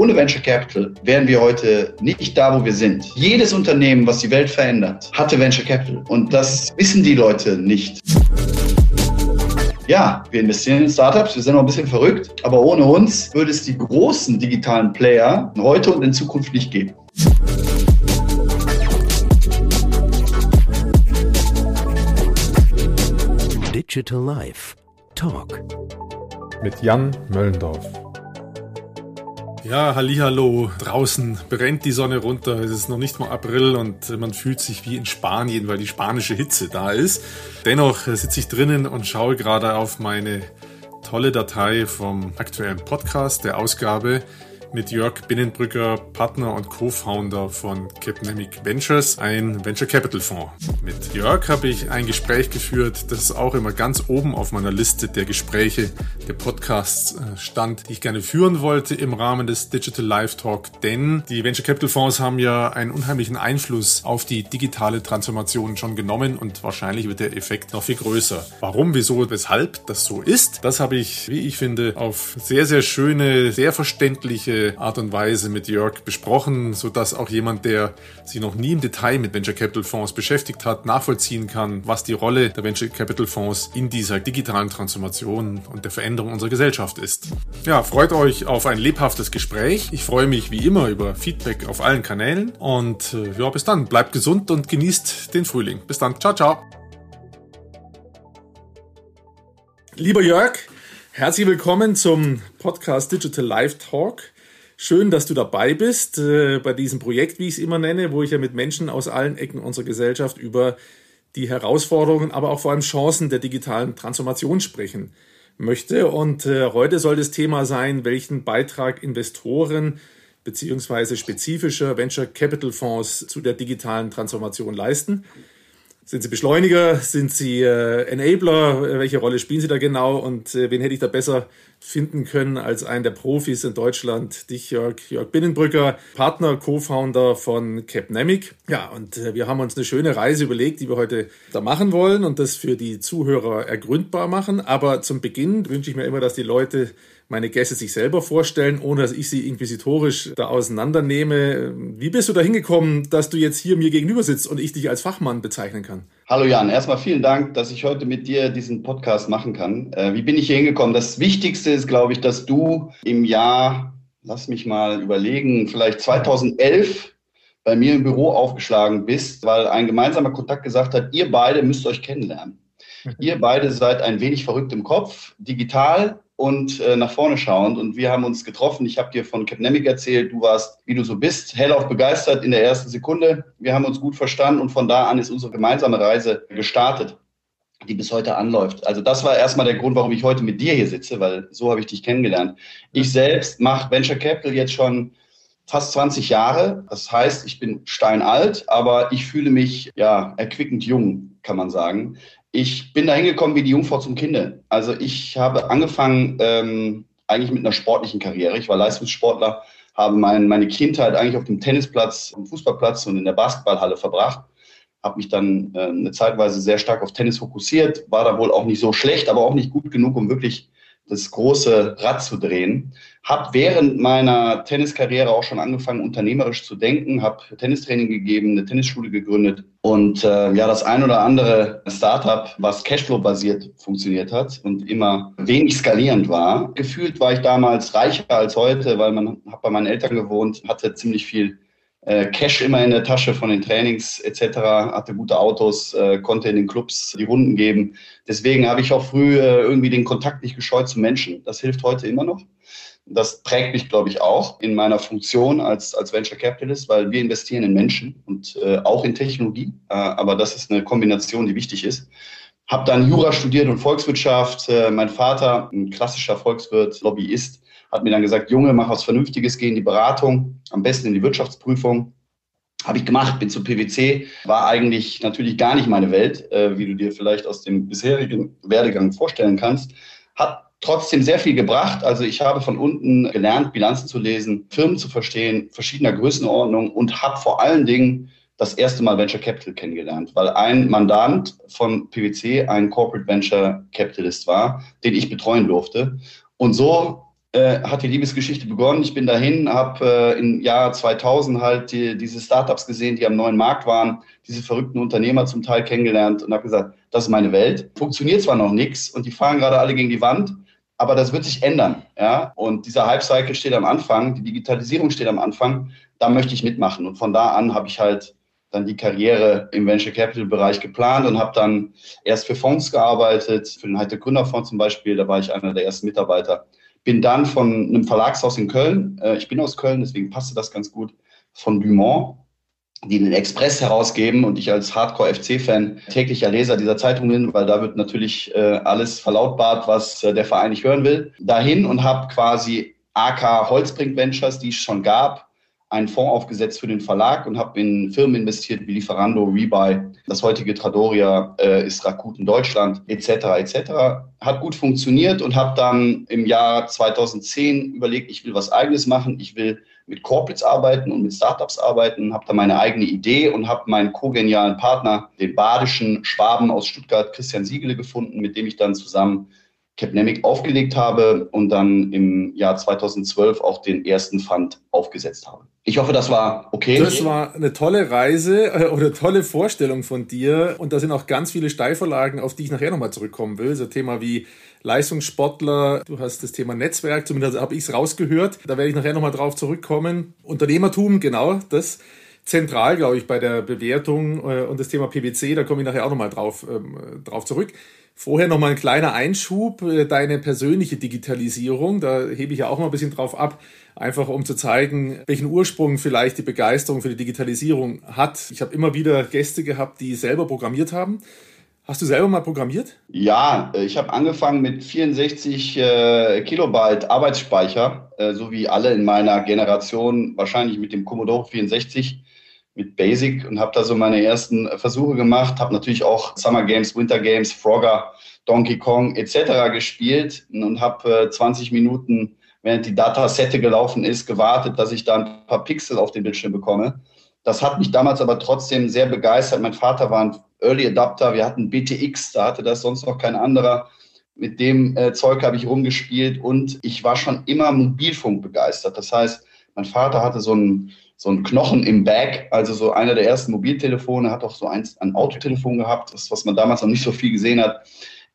ohne Venture Capital wären wir heute nicht da, wo wir sind. Jedes Unternehmen, was die Welt verändert, hatte Venture Capital. Und das wissen die Leute nicht. Ja, wir investieren in Startups, wir sind noch ein bisschen verrückt, aber ohne uns würde es die großen digitalen Player heute und in Zukunft nicht geben. Digital Life Talk mit Jan Möllendorf. Ja, hallo, draußen brennt die Sonne runter. Es ist noch nicht mal April und man fühlt sich wie in Spanien, weil die spanische Hitze da ist. Dennoch sitze ich drinnen und schaue gerade auf meine tolle Datei vom aktuellen Podcast, der Ausgabe mit Jörg Binnenbrücker, Partner und Co-Founder von Capnemic Ventures, ein Venture Capital Fonds. Mit Jörg habe ich ein Gespräch geführt, das auch immer ganz oben auf meiner Liste der Gespräche, der Podcasts äh, stand, die ich gerne führen wollte im Rahmen des Digital Live Talk, denn die Venture Capital Fonds haben ja einen unheimlichen Einfluss auf die digitale Transformation schon genommen und wahrscheinlich wird der Effekt noch viel größer. Warum, wieso, weshalb das so ist, das habe ich, wie ich finde, auf sehr, sehr schöne, sehr verständliche Art und Weise mit Jörg besprochen, sodass auch jemand, der sich noch nie im Detail mit Venture Capital Fonds beschäftigt hat, nachvollziehen kann, was die Rolle der Venture Capital Fonds in dieser digitalen Transformation und der Veränderung unserer Gesellschaft ist. Ja, freut euch auf ein lebhaftes Gespräch. Ich freue mich wie immer über Feedback auf allen Kanälen und äh, ja, bis dann. Bleibt gesund und genießt den Frühling. Bis dann. Ciao, ciao. Lieber Jörg, Herzlich willkommen zum Podcast Digital Live Talk. Schön, dass du dabei bist äh, bei diesem Projekt, wie ich es immer nenne, wo ich ja mit Menschen aus allen Ecken unserer Gesellschaft über die Herausforderungen, aber auch vor allem Chancen der digitalen Transformation sprechen möchte. Und äh, heute soll das Thema sein, welchen Beitrag Investoren beziehungsweise spezifische Venture Capital Fonds zu der digitalen Transformation leisten. Sind Sie Beschleuniger? Sind Sie äh, Enabler? Welche Rolle spielen Sie da genau? Und äh, wen hätte ich da besser finden können als einen der Profis in Deutschland, dich, Jörg, Jörg Binnenbrücker, Partner, Co-Founder von Capnemic. Ja, und äh, wir haben uns eine schöne Reise überlegt, die wir heute da machen wollen und das für die Zuhörer ergründbar machen. Aber zum Beginn wünsche ich mir immer, dass die Leute meine Gäste sich selber vorstellen, ohne dass ich sie inquisitorisch da auseinandernehme. Wie bist du da hingekommen, dass du jetzt hier mir gegenüber sitzt und ich dich als Fachmann bezeichnen kann? Hallo Jan, erstmal vielen Dank, dass ich heute mit dir diesen Podcast machen kann. Äh, wie bin ich hier hingekommen? Das Wichtigste ist, glaube ich, dass du im Jahr, lass mich mal überlegen, vielleicht 2011 bei mir im Büro aufgeschlagen bist, weil ein gemeinsamer Kontakt gesagt hat, ihr beide müsst euch kennenlernen. Ihr beide seid ein wenig verrückt im Kopf, digital und äh, nach vorne schauend. Und wir haben uns getroffen. Ich habe dir von Capnemic erzählt, du warst, wie du so bist, hellauf begeistert in der ersten Sekunde. Wir haben uns gut verstanden und von da an ist unsere gemeinsame Reise gestartet, die bis heute anläuft. Also das war erstmal der Grund, warum ich heute mit dir hier sitze, weil so habe ich dich kennengelernt. Ich selbst mache Venture Capital jetzt schon fast 20 Jahre. Das heißt, ich bin steinalt, aber ich fühle mich ja erquickend jung, kann man sagen. Ich bin da hingekommen wie die Jungfrau zum Kinde. Also ich habe angefangen ähm, eigentlich mit einer sportlichen Karriere. Ich war Leistungssportler, habe mein, meine Kindheit eigentlich auf dem Tennisplatz, am Fußballplatz und in der Basketballhalle verbracht. Habe mich dann äh, eine Zeitweise sehr stark auf Tennis fokussiert, war da wohl auch nicht so schlecht, aber auch nicht gut genug, um wirklich das große Rad zu drehen. Habe während meiner Tenniskarriere auch schon angefangen, unternehmerisch zu denken, habe Tennistraining gegeben, eine Tennisschule gegründet und äh, ja, das ein oder andere Startup, was Cashflow-basiert funktioniert hat und immer wenig skalierend war. Gefühlt war ich damals reicher als heute, weil man hat bei meinen Eltern gewohnt, hatte ziemlich viel Cash immer in der Tasche von den Trainings etc., hatte gute Autos, äh, konnte in den Clubs die Runden geben. Deswegen habe ich auch früh äh, irgendwie den Kontakt nicht gescheut zu Menschen. Das hilft heute immer noch. Das prägt mich, glaube ich, auch in meiner Funktion als, als Venture Capitalist, weil wir investieren in Menschen und äh, auch in Technologie. Äh, aber das ist eine Kombination, die wichtig ist. Habe dann Jura studiert und Volkswirtschaft. Äh, mein Vater, ein klassischer Volkswirt, Lobbyist, hat mir dann gesagt, Junge, mach was Vernünftiges, geh in die Beratung, am besten in die Wirtschaftsprüfung. Habe ich gemacht, bin zu PwC, war eigentlich natürlich gar nicht meine Welt, äh, wie du dir vielleicht aus dem bisherigen Werdegang vorstellen kannst. Hat trotzdem sehr viel gebracht. Also ich habe von unten gelernt, Bilanzen zu lesen, Firmen zu verstehen, verschiedener Größenordnung und habe vor allen Dingen das erste Mal Venture Capital kennengelernt, weil ein Mandant von PwC ein Corporate Venture Capitalist war, den ich betreuen durfte. Und so äh, hat die Liebesgeschichte begonnen. Ich bin dahin, habe äh, im Jahr 2000 halt die, diese Startups gesehen, die am neuen Markt waren, diese verrückten Unternehmer zum Teil kennengelernt und habe gesagt, das ist meine Welt. Funktioniert zwar noch nichts und die fahren gerade alle gegen die Wand, aber das wird sich ändern. Ja? Und dieser Hype-Cycle steht am Anfang, die Digitalisierung steht am Anfang, da möchte ich mitmachen. Und von da an habe ich halt dann die Karriere im Venture Capital Bereich geplant und habe dann erst für Fonds gearbeitet, für den Heite Gründerfonds zum Beispiel, da war ich einer der ersten Mitarbeiter bin dann von einem Verlagshaus in Köln, äh, ich bin aus Köln, deswegen passte das ganz gut, von Dumont, die den Express herausgeben und ich als Hardcore-FC-Fan täglicher Leser dieser Zeitung bin, weil da wird natürlich äh, alles verlautbart, was äh, der Verein nicht hören will, dahin und habe quasi AK Holzbrink Ventures, die es schon gab, einen Fonds aufgesetzt für den Verlag und habe in Firmen investiert wie Lieferando, Rebuy, das heutige Tradoria äh, ist Rakuten Deutschland etc. etc. Hat gut funktioniert und habe dann im Jahr 2010 überlegt, ich will was eigenes machen, ich will mit Corporates arbeiten und mit Startups arbeiten, habe da meine eigene Idee und habe meinen kogenialen Partner, den badischen Schwaben aus Stuttgart, Christian Siegele, gefunden, mit dem ich dann zusammen Capnemic aufgelegt habe und dann im Jahr 2012 auch den ersten Fund aufgesetzt habe. Ich hoffe, das war okay. Das war eine tolle Reise äh, oder tolle Vorstellung von dir. Und da sind auch ganz viele Steilvorlagen, auf die ich nachher nochmal zurückkommen will. So Thema wie Leistungssportler, du hast das Thema Netzwerk, zumindest habe ich es rausgehört. Da werde ich nachher nochmal drauf zurückkommen. Unternehmertum, genau, das zentral, glaube ich, bei der Bewertung äh, und das Thema PwC, da komme ich nachher auch nochmal drauf, ähm, drauf zurück. Vorher noch mal ein kleiner Einschub, äh, deine persönliche Digitalisierung, da hebe ich ja auch mal ein bisschen drauf ab, einfach um zu zeigen, welchen Ursprung vielleicht die Begeisterung für die Digitalisierung hat. Ich habe immer wieder Gäste gehabt, die selber programmiert haben. Hast du selber mal programmiert? Ja, äh, ich habe angefangen mit 64 äh, Kilobyte Arbeitsspeicher, äh, so wie alle in meiner Generation, wahrscheinlich mit dem Commodore 64 mit Basic und habe da so meine ersten Versuche gemacht, habe natürlich auch Summer Games, Winter Games, Frogger, Donkey Kong etc. gespielt und habe äh, 20 Minuten, während die Datasette gelaufen ist, gewartet, dass ich da ein paar Pixel auf den Bildschirm bekomme. Das hat mich damals aber trotzdem sehr begeistert. Mein Vater war ein Early Adapter, wir hatten BTX, da hatte das sonst noch kein anderer. Mit dem äh, Zeug habe ich rumgespielt und ich war schon immer Mobilfunk begeistert. Das heißt, mein Vater hatte so ein so ein Knochen im Bag, also so einer der ersten Mobiltelefone, hat auch so eins, ein Autotelefon gehabt, das, was man damals noch nicht so viel gesehen hat.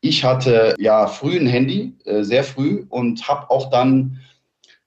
Ich hatte ja früh ein Handy, äh, sehr früh, und habe auch dann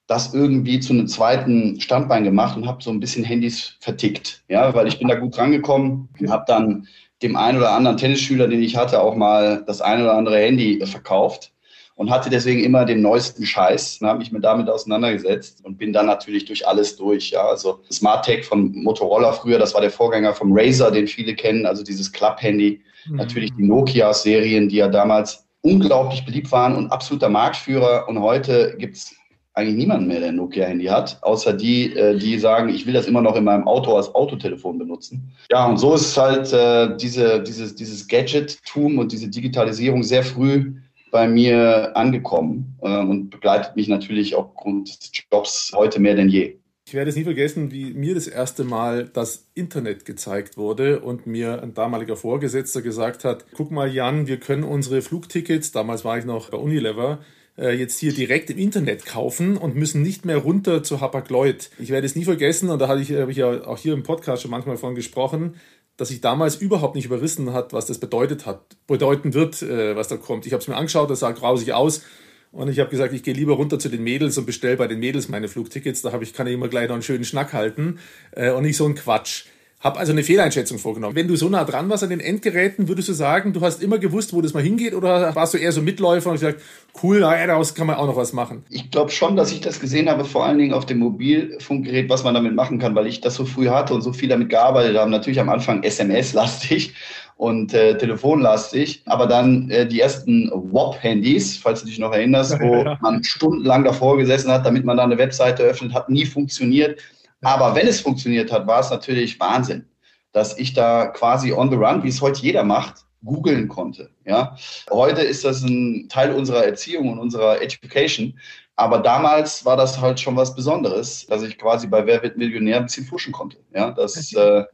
das irgendwie zu einem zweiten Standbein gemacht und habe so ein bisschen Handys vertickt, ja, weil ich bin da gut rangekommen und habe dann dem einen oder anderen Tennisschüler, den ich hatte, auch mal das eine oder andere Handy verkauft und hatte deswegen immer den neuesten Scheiß und habe mich mit damit auseinandergesetzt und bin dann natürlich durch alles durch. Ja, also Smart Tech von Motorola früher, das war der Vorgänger vom Razer, den viele kennen, also dieses Club-Handy. Mhm. Natürlich die Nokia-Serien, die ja damals unglaublich beliebt waren und absoluter Marktführer. Und heute gibt es eigentlich niemanden mehr, der ein Nokia-Handy hat, außer die, äh, die sagen, ich will das immer noch in meinem Auto als Autotelefon benutzen. Ja, und so ist halt äh, diese, dieses, dieses Gadget-Tum und diese Digitalisierung sehr früh bei mir angekommen äh, und begleitet mich natürlich aufgrund des Jobs heute mehr denn je. Ich werde es nie vergessen, wie mir das erste Mal das Internet gezeigt wurde und mir ein damaliger Vorgesetzter gesagt hat, guck mal Jan, wir können unsere Flugtickets, damals war ich noch bei Unilever, jetzt hier direkt im Internet kaufen und müssen nicht mehr runter zu Hapag-Lloyd. Ich werde es nie vergessen und da habe ich, ich ja auch hier im Podcast schon manchmal von gesprochen dass sich damals überhaupt nicht überrissen hat, was das bedeutet hat, bedeuten wird, äh, was da kommt. Ich habe es mir angeschaut, das sah grausig aus. Und ich habe gesagt, ich gehe lieber runter zu den Mädels und bestelle bei den Mädels meine Flugtickets. Da habe ich, kann ich immer gleich noch einen schönen Schnack halten äh, und nicht so einen Quatsch. Habe also eine Fehleinschätzung vorgenommen. Wenn du so nah dran warst an den Endgeräten, würdest du sagen, du hast immer gewusst, wo das mal hingeht oder warst du eher so Mitläufer und gesagt, cool, naja, daraus kann man auch noch was machen? Ich glaube schon, dass ich das gesehen habe, vor allen Dingen auf dem Mobilfunkgerät, was man damit machen kann, weil ich das so früh hatte und so viel damit gearbeitet habe. Natürlich am Anfang SMS-lastig und äh, telefonlastig, aber dann äh, die ersten WOP-Handys, falls du dich noch erinnerst, wo ja. man stundenlang davor gesessen hat, damit man da eine Webseite öffnet, hat nie funktioniert aber wenn es funktioniert hat, war es natürlich Wahnsinn, dass ich da quasi on the run, wie es heute jeder macht, googeln konnte. Ja, heute ist das ein Teil unserer Erziehung und unserer Education. Aber damals war das halt schon was Besonderes, dass ich quasi bei Wer wird Millionär ein bisschen fuschen konnte. Ja, das äh,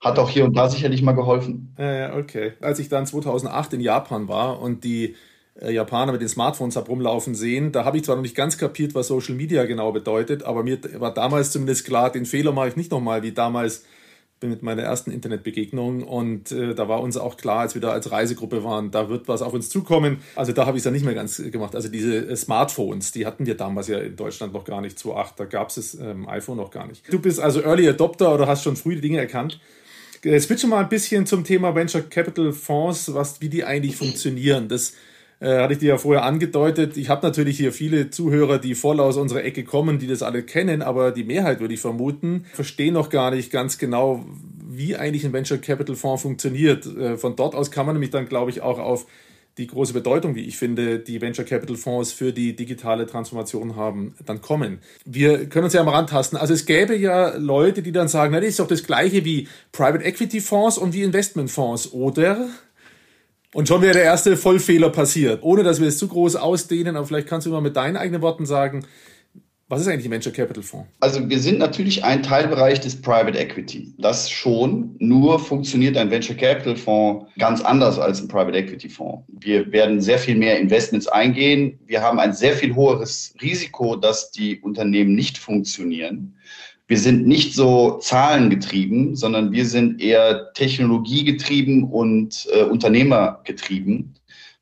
hat auch hier und da sicherlich mal geholfen. Ja, okay. Als ich dann 2008 in Japan war und die Japaner mit den Smartphones habe rumlaufen sehen. Da habe ich zwar noch nicht ganz kapiert, was Social Media genau bedeutet, aber mir war damals zumindest klar, den Fehler mache ich nicht nochmal wie damals mit meiner ersten Internetbegegnung und äh, da war uns auch klar, als wir da als Reisegruppe waren, da wird was auf uns zukommen. Also da habe ich es dann nicht mehr ganz gemacht. Also diese äh, Smartphones, die hatten wir damals ja in Deutschland noch gar nicht, 2008, da gab es das ähm, iPhone noch gar nicht. Du bist also Early Adopter oder hast schon früh die Dinge erkannt. Äh, switche mal ein bisschen zum Thema Venture Capital Fonds, was, wie die eigentlich funktionieren. Das äh, hatte ich dir ja vorher angedeutet. Ich habe natürlich hier viele Zuhörer, die voll aus unserer Ecke kommen, die das alle kennen, aber die Mehrheit, würde ich vermuten, verstehen noch gar nicht ganz genau, wie eigentlich ein Venture Capital Fonds funktioniert. Äh, von dort aus kann man nämlich dann, glaube ich, auch auf die große Bedeutung, wie ich finde, die Venture Capital Fonds für die digitale Transformation haben, dann kommen. Wir können uns ja mal rantasten. Also es gäbe ja Leute, die dann sagen, na, das ist doch das gleiche wie Private Equity Fonds und wie Investment Fonds, oder? Und schon wäre der erste Vollfehler passiert. Ohne dass wir es zu groß ausdehnen, aber vielleicht kannst du mal mit deinen eigenen Worten sagen, was ist eigentlich ein Venture Capital Fonds? Also wir sind natürlich ein Teilbereich des Private Equity. Das schon, nur funktioniert ein Venture Capital Fonds ganz anders als ein Private Equity Fonds. Wir werden sehr viel mehr Investments eingehen. Wir haben ein sehr viel höheres Risiko, dass die Unternehmen nicht funktionieren wir sind nicht so zahlengetrieben, sondern wir sind eher technologiegetrieben und äh, unternehmergetrieben,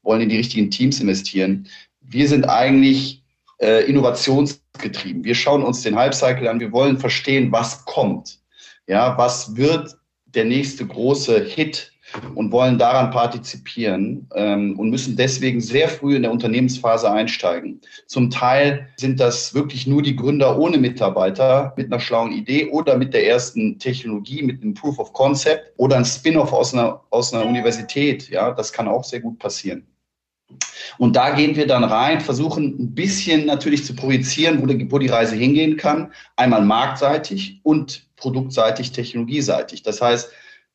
wollen in die richtigen Teams investieren. Wir sind eigentlich äh, innovationsgetrieben. Wir schauen uns den Hype-Cycle an. Wir wollen verstehen, was kommt. Ja, was wird der nächste große Hit und wollen daran partizipieren ähm, und müssen deswegen sehr früh in der Unternehmensphase einsteigen. Zum Teil sind das wirklich nur die Gründer ohne Mitarbeiter mit einer schlauen Idee oder mit der ersten Technologie, mit einem Proof of Concept oder ein Spin-off aus einer, aus einer Universität. Ja, das kann auch sehr gut passieren. Und da gehen wir dann rein, versuchen ein bisschen natürlich zu projizieren, wo die, wo die Reise hingehen kann. Einmal marktseitig und produktseitig, technologieseitig. Das heißt,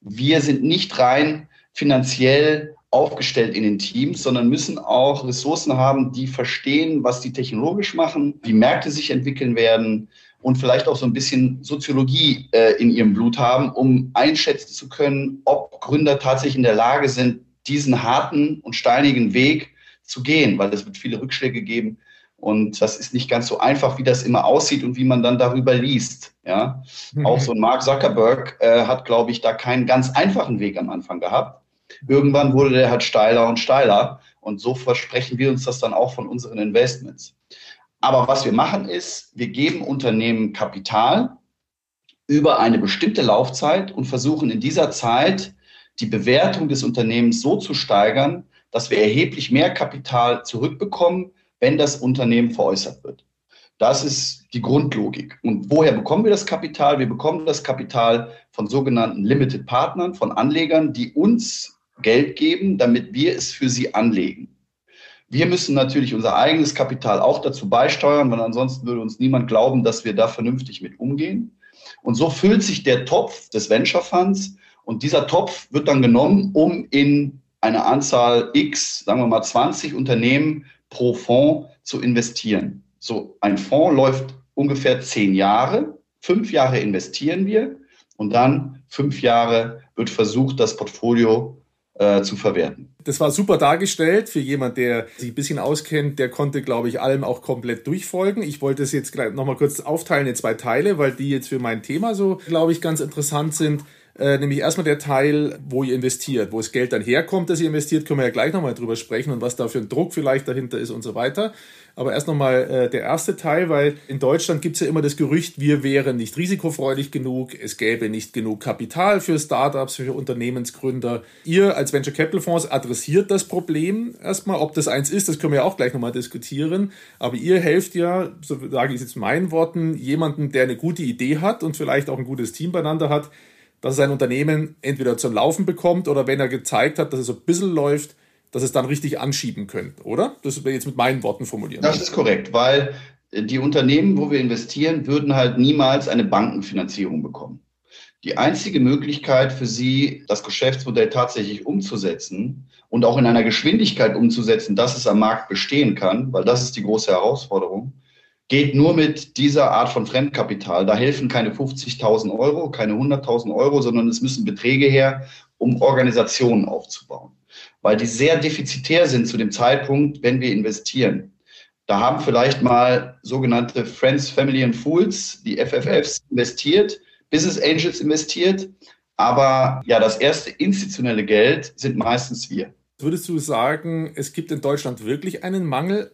wir sind nicht rein finanziell aufgestellt in den Teams, sondern müssen auch Ressourcen haben, die verstehen, was die technologisch machen, wie Märkte sich entwickeln werden und vielleicht auch so ein bisschen Soziologie äh, in ihrem Blut haben, um einschätzen zu können, ob Gründer tatsächlich in der Lage sind, diesen harten und steinigen Weg zu gehen, weil es wird viele Rückschläge geben, und das ist nicht ganz so einfach, wie das immer aussieht und wie man dann darüber liest. Ja, mhm. auch so ein Mark Zuckerberg äh, hat, glaube ich, da keinen ganz einfachen Weg am Anfang gehabt. Irgendwann wurde der halt steiler und steiler. Und so versprechen wir uns das dann auch von unseren Investments. Aber was wir machen ist, wir geben Unternehmen Kapital über eine bestimmte Laufzeit und versuchen in dieser Zeit die Bewertung des Unternehmens so zu steigern, dass wir erheblich mehr Kapital zurückbekommen, wenn das Unternehmen veräußert wird. Das ist die Grundlogik. Und woher bekommen wir das Kapital? Wir bekommen das Kapital von sogenannten Limited Partnern, von Anlegern, die uns Geld geben, damit wir es für sie anlegen. Wir müssen natürlich unser eigenes Kapital auch dazu beisteuern, weil ansonsten würde uns niemand glauben, dass wir da vernünftig mit umgehen. Und so füllt sich der Topf des Venture Funds und dieser Topf wird dann genommen, um in eine Anzahl X, sagen wir mal 20 Unternehmen pro Fonds zu investieren. So ein Fonds läuft ungefähr zehn Jahre. Fünf Jahre investieren wir und dann fünf Jahre wird versucht, das Portfolio äh, zu verwerten. Das war super dargestellt für jemand, der sich ein bisschen auskennt. Der konnte, glaube ich, allem auch komplett durchfolgen. Ich wollte es jetzt gleich nochmal kurz aufteilen in zwei Teile, weil die jetzt für mein Thema so, glaube ich, ganz interessant sind. Äh, nämlich erstmal der Teil, wo ihr investiert, wo das Geld dann herkommt, das ihr investiert, können wir ja gleich nochmal drüber sprechen und was da für ein Druck vielleicht dahinter ist und so weiter. Aber erst nochmal äh, der erste Teil, weil in Deutschland gibt es ja immer das Gerücht, wir wären nicht risikofreudig genug, es gäbe nicht genug Kapital für Startups, für Unternehmensgründer. Ihr als Venture Capital Fonds adressiert das Problem erstmal. Ob das eins ist, das können wir ja auch gleich nochmal diskutieren. Aber ihr helft ja, so sage ich es jetzt in meinen Worten, jemanden, der eine gute Idee hat und vielleicht auch ein gutes Team beieinander hat, dass es ein Unternehmen entweder zum Laufen bekommt oder wenn er gezeigt hat, dass es ein bisschen läuft, dass es dann richtig anschieben könnte, oder? Das wir jetzt mit meinen Worten formulieren. Das ist korrekt, weil die Unternehmen, wo wir investieren, würden halt niemals eine Bankenfinanzierung bekommen. Die einzige Möglichkeit für sie, das Geschäftsmodell tatsächlich umzusetzen und auch in einer Geschwindigkeit umzusetzen, dass es am Markt bestehen kann, weil das ist die große Herausforderung, geht nur mit dieser Art von Fremdkapital. Da helfen keine 50.000 Euro, keine 100.000 Euro, sondern es müssen Beträge her, um Organisationen aufzubauen. weil die sehr defizitär sind zu dem Zeitpunkt, wenn wir investieren. Da haben vielleicht mal sogenannte Friends, Family and Fools, die FFFs investiert, Business Angels investiert, aber ja, das erste institutionelle Geld sind meistens wir. Würdest du sagen, es gibt in Deutschland wirklich einen Mangel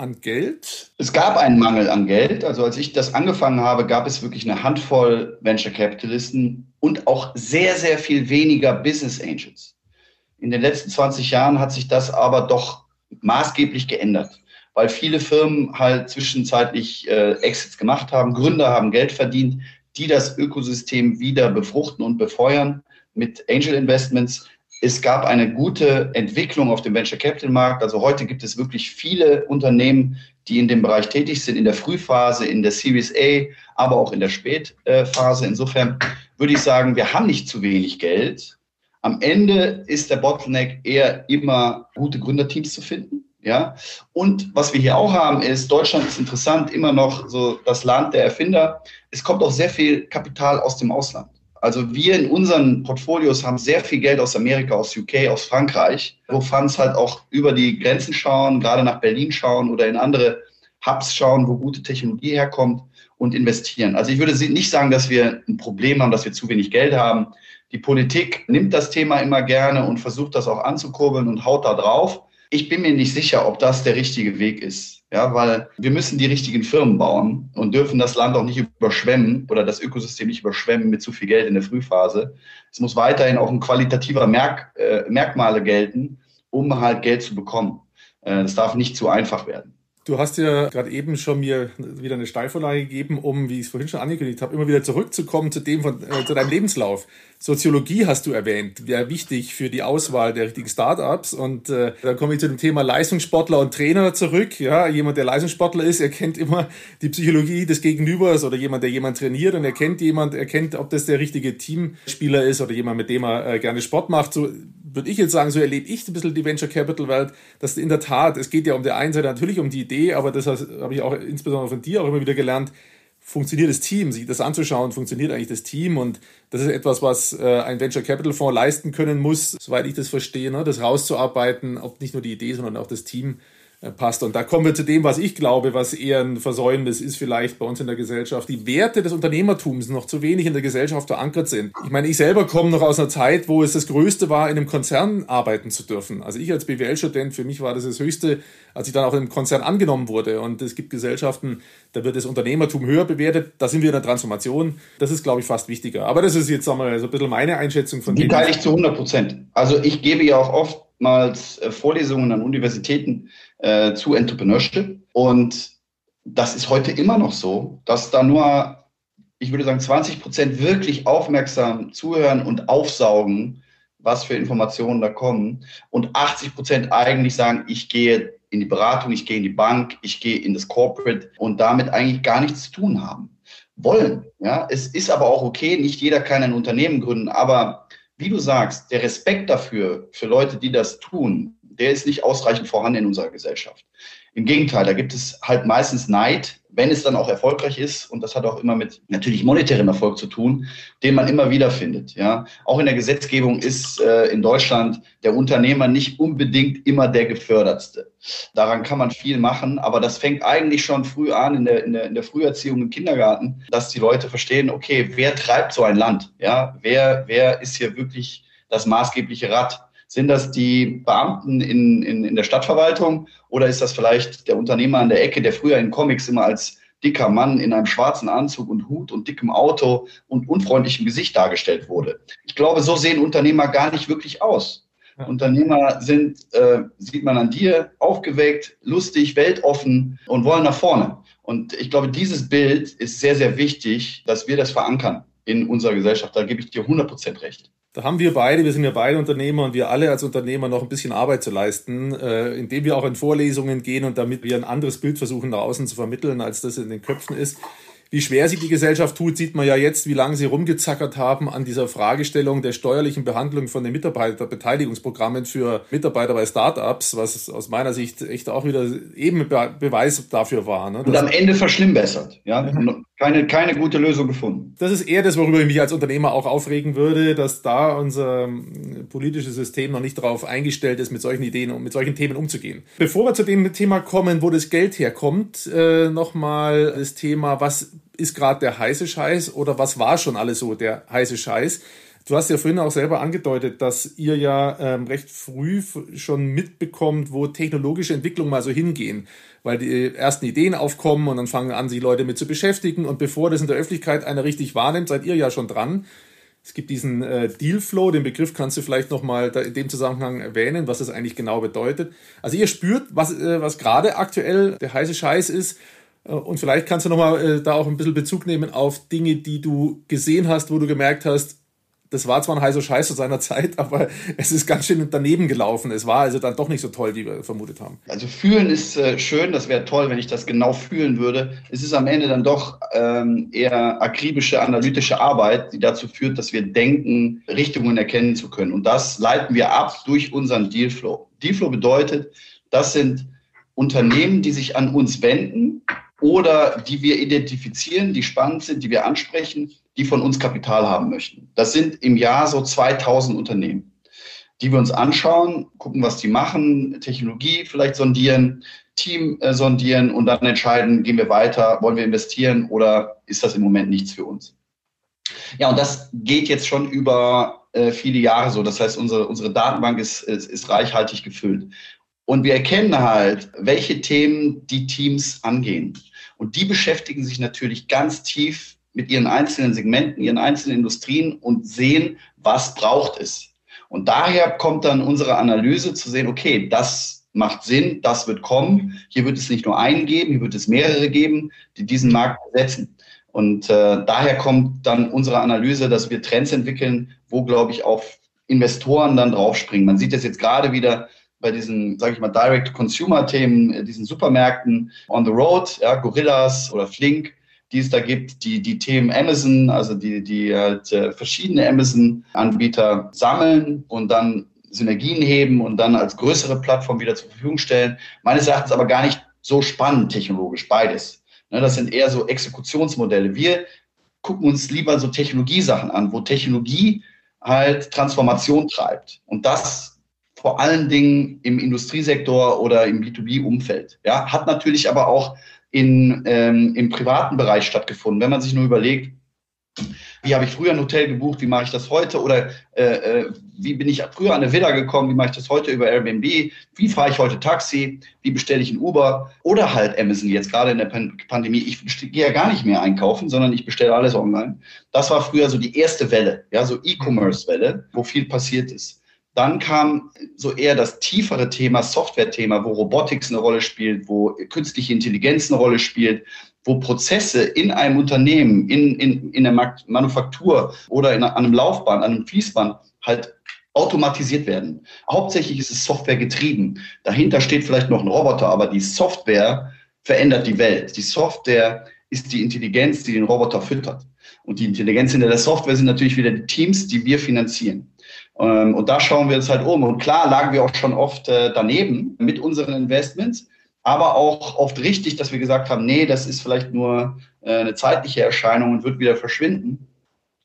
an Geld? Es gab einen Mangel an Geld. Also als ich das angefangen habe, gab es wirklich eine Handvoll Venture Capitalisten und auch sehr, sehr viel weniger Business Angels. In den letzten 20 Jahren hat sich das aber doch maßgeblich geändert, weil viele Firmen halt zwischenzeitlich äh, Exits gemacht haben, Gründer haben Geld verdient, die das Ökosystem wieder befruchten und befeuern mit Angel Investments. Es gab eine gute Entwicklung auf dem Venture Capital Markt. Also heute gibt es wirklich viele Unternehmen, die in dem Bereich tätig sind, in der Frühphase, in der Series A, aber auch in der Spätphase. Insofern würde ich sagen, wir haben nicht zu wenig Geld. Am Ende ist der Bottleneck eher immer gute Gründerteams zu finden. Ja, und was wir hier auch haben, ist, Deutschland ist interessant, immer noch so das Land der Erfinder. Es kommt auch sehr viel Kapital aus dem Ausland. Also wir in unseren Portfolios haben sehr viel Geld aus Amerika, aus UK, aus Frankreich, wo Funds halt auch über die Grenzen schauen, gerade nach Berlin schauen oder in andere Hubs schauen, wo gute Technologie herkommt und investieren. Also ich würde nicht sagen, dass wir ein Problem haben, dass wir zu wenig Geld haben. Die Politik nimmt das Thema immer gerne und versucht das auch anzukurbeln und haut da drauf. Ich bin mir nicht sicher, ob das der richtige Weg ist. Ja, weil wir müssen die richtigen Firmen bauen und dürfen das Land auch nicht überschwemmen oder das Ökosystem nicht überschwemmen mit zu viel Geld in der Frühphase. Es muss weiterhin auch ein qualitativer Merk, äh, Merkmale gelten, um halt Geld zu bekommen. Äh, das darf nicht zu einfach werden. Du hast ja gerade eben schon mir wieder eine Steilvorlage gegeben, um, wie ich es vorhin schon angekündigt habe, immer wieder zurückzukommen zu dem von, äh, zu deinem Lebenslauf. Soziologie hast du erwähnt, wäre wichtig für die Auswahl der richtigen Startups. Und äh, dann komme ich zu dem Thema Leistungssportler und Trainer zurück. Ja, jemand, der Leistungssportler ist, erkennt immer die Psychologie des Gegenübers oder jemand, der jemand trainiert und erkennt jemand, erkennt, ob das der richtige Teamspieler ist oder jemand, mit dem er äh, gerne Sport macht. So würde ich jetzt sagen, so erlebe ich ein bisschen die Venture Capital Welt, dass in der Tat, es geht ja um der einen Seite natürlich um die Idee, aber das habe ich auch insbesondere von dir auch immer wieder gelernt, funktioniert das Team, sich das anzuschauen, funktioniert eigentlich das Team? Und das ist etwas, was äh, ein Venture Capital Fonds leisten können muss, soweit ich das verstehe, ne, das rauszuarbeiten, ob nicht nur die Idee, sondern auch das Team passt. Und da kommen wir zu dem, was ich glaube, was eher ein Versäumnis ist vielleicht bei uns in der Gesellschaft. Die Werte des Unternehmertums noch zu wenig in der Gesellschaft verankert sind. Ich meine, ich selber komme noch aus einer Zeit, wo es das Größte war, in einem Konzern arbeiten zu dürfen. Also ich als BWL-Student, für mich war das das Höchste, als ich dann auch im Konzern angenommen wurde. Und es gibt Gesellschaften, da wird das Unternehmertum höher bewertet. Da sind wir in der Transformation. Das ist, glaube ich, fast wichtiger. Aber das ist jetzt, sagen wir, so ein bisschen meine Einschätzung von Die teile ich zu 100 Prozent. Also ich gebe ja auch oftmals äh, Vorlesungen an Universitäten, äh, zu Entrepreneurship. Und das ist heute immer noch so, dass da nur, ich würde sagen, 20 Prozent wirklich aufmerksam zuhören und aufsaugen, was für Informationen da kommen. Und 80 Prozent eigentlich sagen, ich gehe in die Beratung, ich gehe in die Bank, ich gehe in das Corporate und damit eigentlich gar nichts zu tun haben wollen. Ja, es ist aber auch okay, nicht jeder kann ein Unternehmen gründen, aber wie du sagst, der Respekt dafür, für Leute, die das tun, der ist nicht ausreichend vorhanden in unserer Gesellschaft. Im Gegenteil, da gibt es halt meistens Neid, wenn es dann auch erfolgreich ist, und das hat auch immer mit natürlich monetärem Erfolg zu tun, den man immer wieder findet. Ja, auch in der Gesetzgebung ist äh, in Deutschland der Unternehmer nicht unbedingt immer der gefördertste. Daran kann man viel machen, aber das fängt eigentlich schon früh an in der, in der, in der Früherziehung im Kindergarten, dass die Leute verstehen, okay, wer treibt so ein Land? Ja, wer, wer ist hier wirklich das maßgebliche Rad? Sind das die Beamten in, in, in der Stadtverwaltung oder ist das vielleicht der Unternehmer an der Ecke, der früher in Comics immer als dicker Mann in einem schwarzen Anzug und Hut und dickem Auto und unfreundlichem Gesicht dargestellt wurde? Ich glaube, so sehen Unternehmer gar nicht wirklich aus. Ja. Unternehmer sind, äh, sieht man an dir, aufgeweckt, lustig, weltoffen und wollen nach vorne. Und ich glaube, dieses Bild ist sehr, sehr wichtig, dass wir das verankern in unserer Gesellschaft. Da gebe ich dir 100% recht. Da haben wir beide, wir sind ja beide Unternehmer und wir alle als Unternehmer noch ein bisschen Arbeit zu leisten, äh, indem wir auch in Vorlesungen gehen und damit wir ein anderes Bild versuchen nach außen zu vermitteln, als das in den Köpfen ist. Wie schwer sich die Gesellschaft tut, sieht man ja jetzt, wie lange sie rumgezackert haben an dieser Fragestellung der steuerlichen Behandlung von den Mitarbeiterbeteiligungsprogrammen für Mitarbeiter bei Startups, was aus meiner Sicht echt auch wieder eben Beweis dafür war. Ne? Und am Ende verschlimmbessert. Ja? keine, keine gute Lösung gefunden. Das ist eher das, worüber ich mich als Unternehmer auch aufregen würde, dass da unser ähm, politisches System noch nicht darauf eingestellt ist, mit solchen Ideen und mit solchen Themen umzugehen. Bevor wir zu dem Thema kommen, wo das Geld herkommt, äh, nochmal das Thema, was ist gerade der heiße Scheiß oder was war schon alles so der heiße Scheiß? Du hast ja vorhin auch selber angedeutet, dass ihr ja ähm, recht früh schon mitbekommt, wo technologische Entwicklungen mal so hingehen, weil die ersten Ideen aufkommen und dann fangen an, sich Leute mit zu beschäftigen und bevor das in der Öffentlichkeit einer richtig wahrnimmt, seid ihr ja schon dran. Es gibt diesen äh, Dealflow, den Begriff kannst du vielleicht nochmal in dem Zusammenhang erwähnen, was das eigentlich genau bedeutet. Also ihr spürt, was, äh, was gerade aktuell der heiße Scheiß ist und vielleicht kannst du nochmal äh, da auch ein bisschen Bezug nehmen auf Dinge, die du gesehen hast, wo du gemerkt hast, das war zwar ein heißer Scheiß zu seiner Zeit, aber es ist ganz schön daneben gelaufen. Es war also dann doch nicht so toll, wie wir vermutet haben. Also fühlen ist äh, schön, das wäre toll, wenn ich das genau fühlen würde. Es ist am Ende dann doch ähm, eher akribische, analytische Arbeit, die dazu führt, dass wir denken, Richtungen erkennen zu können. Und das leiten wir ab durch unseren Dealflow. Dealflow bedeutet, das sind Unternehmen, die sich an uns wenden oder die wir identifizieren, die spannend sind, die wir ansprechen die von uns Kapital haben möchten. Das sind im Jahr so 2000 Unternehmen, die wir uns anschauen, gucken, was die machen, Technologie vielleicht sondieren, Team äh, sondieren und dann entscheiden, gehen wir weiter, wollen wir investieren oder ist das im Moment nichts für uns. Ja, und das geht jetzt schon über äh, viele Jahre so. Das heißt, unsere, unsere Datenbank ist, ist, ist reichhaltig gefüllt. Und wir erkennen halt, welche Themen die Teams angehen. Und die beschäftigen sich natürlich ganz tief mit ihren einzelnen Segmenten, ihren einzelnen Industrien und sehen, was braucht es. Und daher kommt dann unsere Analyse zu sehen, okay, das macht Sinn, das wird kommen. Hier wird es nicht nur einen geben, hier wird es mehrere geben, die diesen Markt besetzen. Und äh, daher kommt dann unsere Analyse, dass wir Trends entwickeln, wo, glaube ich, auch Investoren dann draufspringen. Man sieht das jetzt gerade wieder bei diesen, sage ich mal, Direct-to-Consumer-Themen, äh, diesen Supermärkten on the road, ja, Gorillas oder Flink, die es da gibt, die, die Themen Amazon, also die, die halt äh, verschiedene Amazon-Anbieter sammeln und dann Synergien heben und dann als größere Plattform wieder zur Verfügung stellen. Meines Erachtens aber gar nicht so spannend technologisch, beides. Ne, das sind eher so Exekutionsmodelle. Wir gucken uns lieber so Technologiesachen an, wo Technologie halt Transformation treibt. Und das vor allen Dingen im Industriesektor oder im B2B-Umfeld. Ja, hat natürlich aber auch in, ähm, im privaten Bereich stattgefunden. Wenn man sich nur überlegt, wie habe ich früher ein Hotel gebucht, wie mache ich das heute oder äh, äh, wie bin ich früher an eine Villa gekommen, wie mache ich das heute über Airbnb, wie fahre ich heute Taxi, wie bestelle ich ein Uber oder halt Amazon jetzt gerade in der Pandemie. Ich gehe ja gar nicht mehr einkaufen, sondern ich bestelle alles online. Das war früher so die erste Welle, ja, so E-Commerce-Welle, wo viel passiert ist. Dann kam so eher das tiefere Thema, Software-Thema, wo Robotics eine Rolle spielt, wo künstliche Intelligenz eine Rolle spielt, wo Prozesse in einem Unternehmen, in, in, in der Manufaktur oder in, an einem Laufband, an einem Fließband halt automatisiert werden. Hauptsächlich ist es Software getrieben. Dahinter steht vielleicht noch ein Roboter, aber die Software verändert die Welt. Die Software ist die Intelligenz, die den Roboter füttert. Und die Intelligenz hinter der Software sind natürlich wieder die Teams, die wir finanzieren. Ähm, und da schauen wir uns halt um. Und klar lagen wir auch schon oft äh, daneben mit unseren Investments, aber auch oft richtig, dass wir gesagt haben, nee, das ist vielleicht nur äh, eine zeitliche Erscheinung und wird wieder verschwinden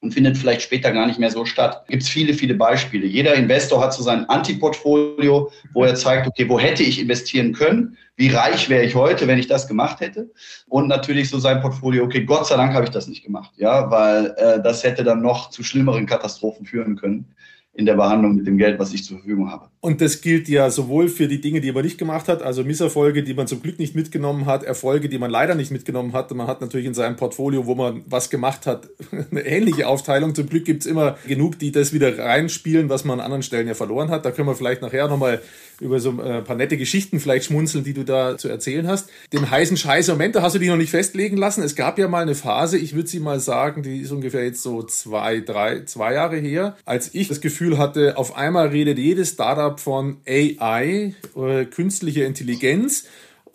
und findet vielleicht später gar nicht mehr so statt. Gibt es viele, viele Beispiele. Jeder Investor hat so sein Antiportfolio, wo er zeigt, okay, wo hätte ich investieren können? Wie reich wäre ich heute, wenn ich das gemacht hätte? Und natürlich so sein Portfolio, okay, Gott sei Dank habe ich das nicht gemacht, ja, weil äh, das hätte dann noch zu schlimmeren Katastrophen führen können in der Behandlung mit dem Geld, was ich zur Verfügung habe. Und das gilt ja sowohl für die Dinge, die man nicht gemacht hat, also Misserfolge, die man zum Glück nicht mitgenommen hat, Erfolge, die man leider nicht mitgenommen hat. Man hat natürlich in seinem Portfolio, wo man was gemacht hat, eine ähnliche Aufteilung. Zum Glück gibt es immer genug, die das wieder reinspielen, was man an anderen Stellen ja verloren hat. Da können wir vielleicht nachher nochmal über so ein paar nette Geschichten vielleicht schmunzeln, die du da zu erzählen hast. Den heißen Scheiß Moment, da hast du dich noch nicht festlegen lassen. Es gab ja mal eine Phase, ich würde sie mal sagen, die ist ungefähr jetzt so zwei, drei, zwei Jahre her, als ich das Gefühl hatte, auf einmal redet jedes Startup von AI, äh, künstliche Intelligenz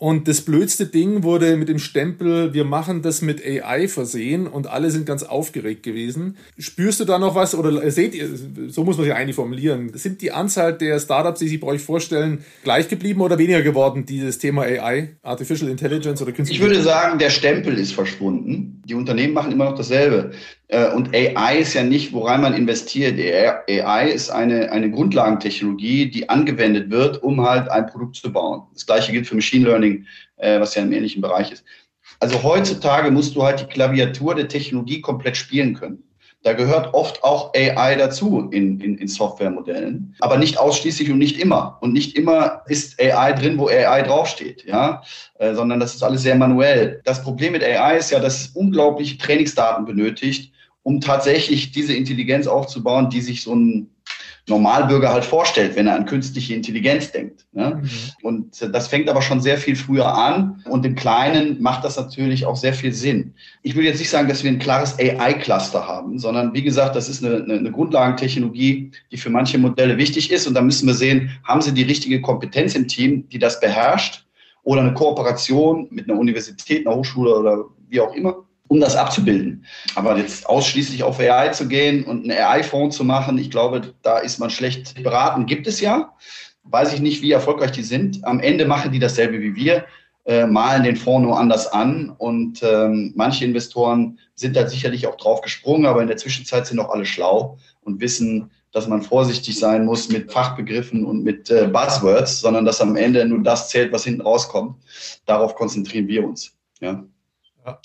Und das blödste Ding wurde mit dem Stempel, wir machen das mit AI versehen und alle sind ganz aufgeregt gewesen. Spürst du da noch was oder seht ihr, so muss man sich eigentlich formulieren, sind die Anzahl der Startups, die sich bei euch vorstellen, gleich geblieben oder weniger geworden, dieses Thema AI, Artificial Intelligence oder Künstliche Ich würde sagen, der Stempel ist verschwunden. Die Unternehmen machen immer noch dasselbe. Äh, und AI ist ja nicht, woran man investiert. AI ist eine, eine Grundlagentechnologie, die angewendet wird, um halt ein Produkt zu bauen. Das gleiche gilt für Machine Learning, äh, was ja im ähnlichen Bereich ist. Also heutzutage musst du halt die Klaviatur der Technologie komplett spielen können. Da gehört oft auch AI dazu in, in, in Softwaremodellen, aber nicht ausschließlich und nicht immer. Und nicht immer ist AI drin, wo AI draufsteht, ja, äh, sondern das ist alles sehr manuell. Das Problem mit AI ist ja, dass es unglaubliche Trainingsdaten benötigt, um tatsächlich diese Intelligenz aufzubauen, die sich so ein Normalbürger halt vorstellt, wenn er an künstliche Intelligenz denkt. Ne? Mhm. Und das fängt aber schon sehr viel früher an und im Kleinen macht das natürlich auch sehr viel Sinn. Ich will jetzt nicht sagen, dass wir ein klares AI-Cluster haben, sondern wie gesagt, das ist eine, eine Grundlagentechnologie, die für manche Modelle wichtig ist und da müssen wir sehen, haben sie die richtige Kompetenz im Team, die das beherrscht oder eine Kooperation mit einer Universität, einer Hochschule oder wie auch immer um das abzubilden. Aber jetzt ausschließlich auf AI zu gehen und einen AI-Fonds zu machen, ich glaube, da ist man schlecht beraten. Gibt es ja. Weiß ich nicht, wie erfolgreich die sind. Am Ende machen die dasselbe wie wir, äh, malen den Fonds nur anders an. Und ähm, manche Investoren sind da sicherlich auch drauf gesprungen, aber in der Zwischenzeit sind auch alle schlau und wissen, dass man vorsichtig sein muss mit Fachbegriffen und mit äh, Buzzwords, sondern dass am Ende nur das zählt, was hinten rauskommt. Darauf konzentrieren wir uns. Ja.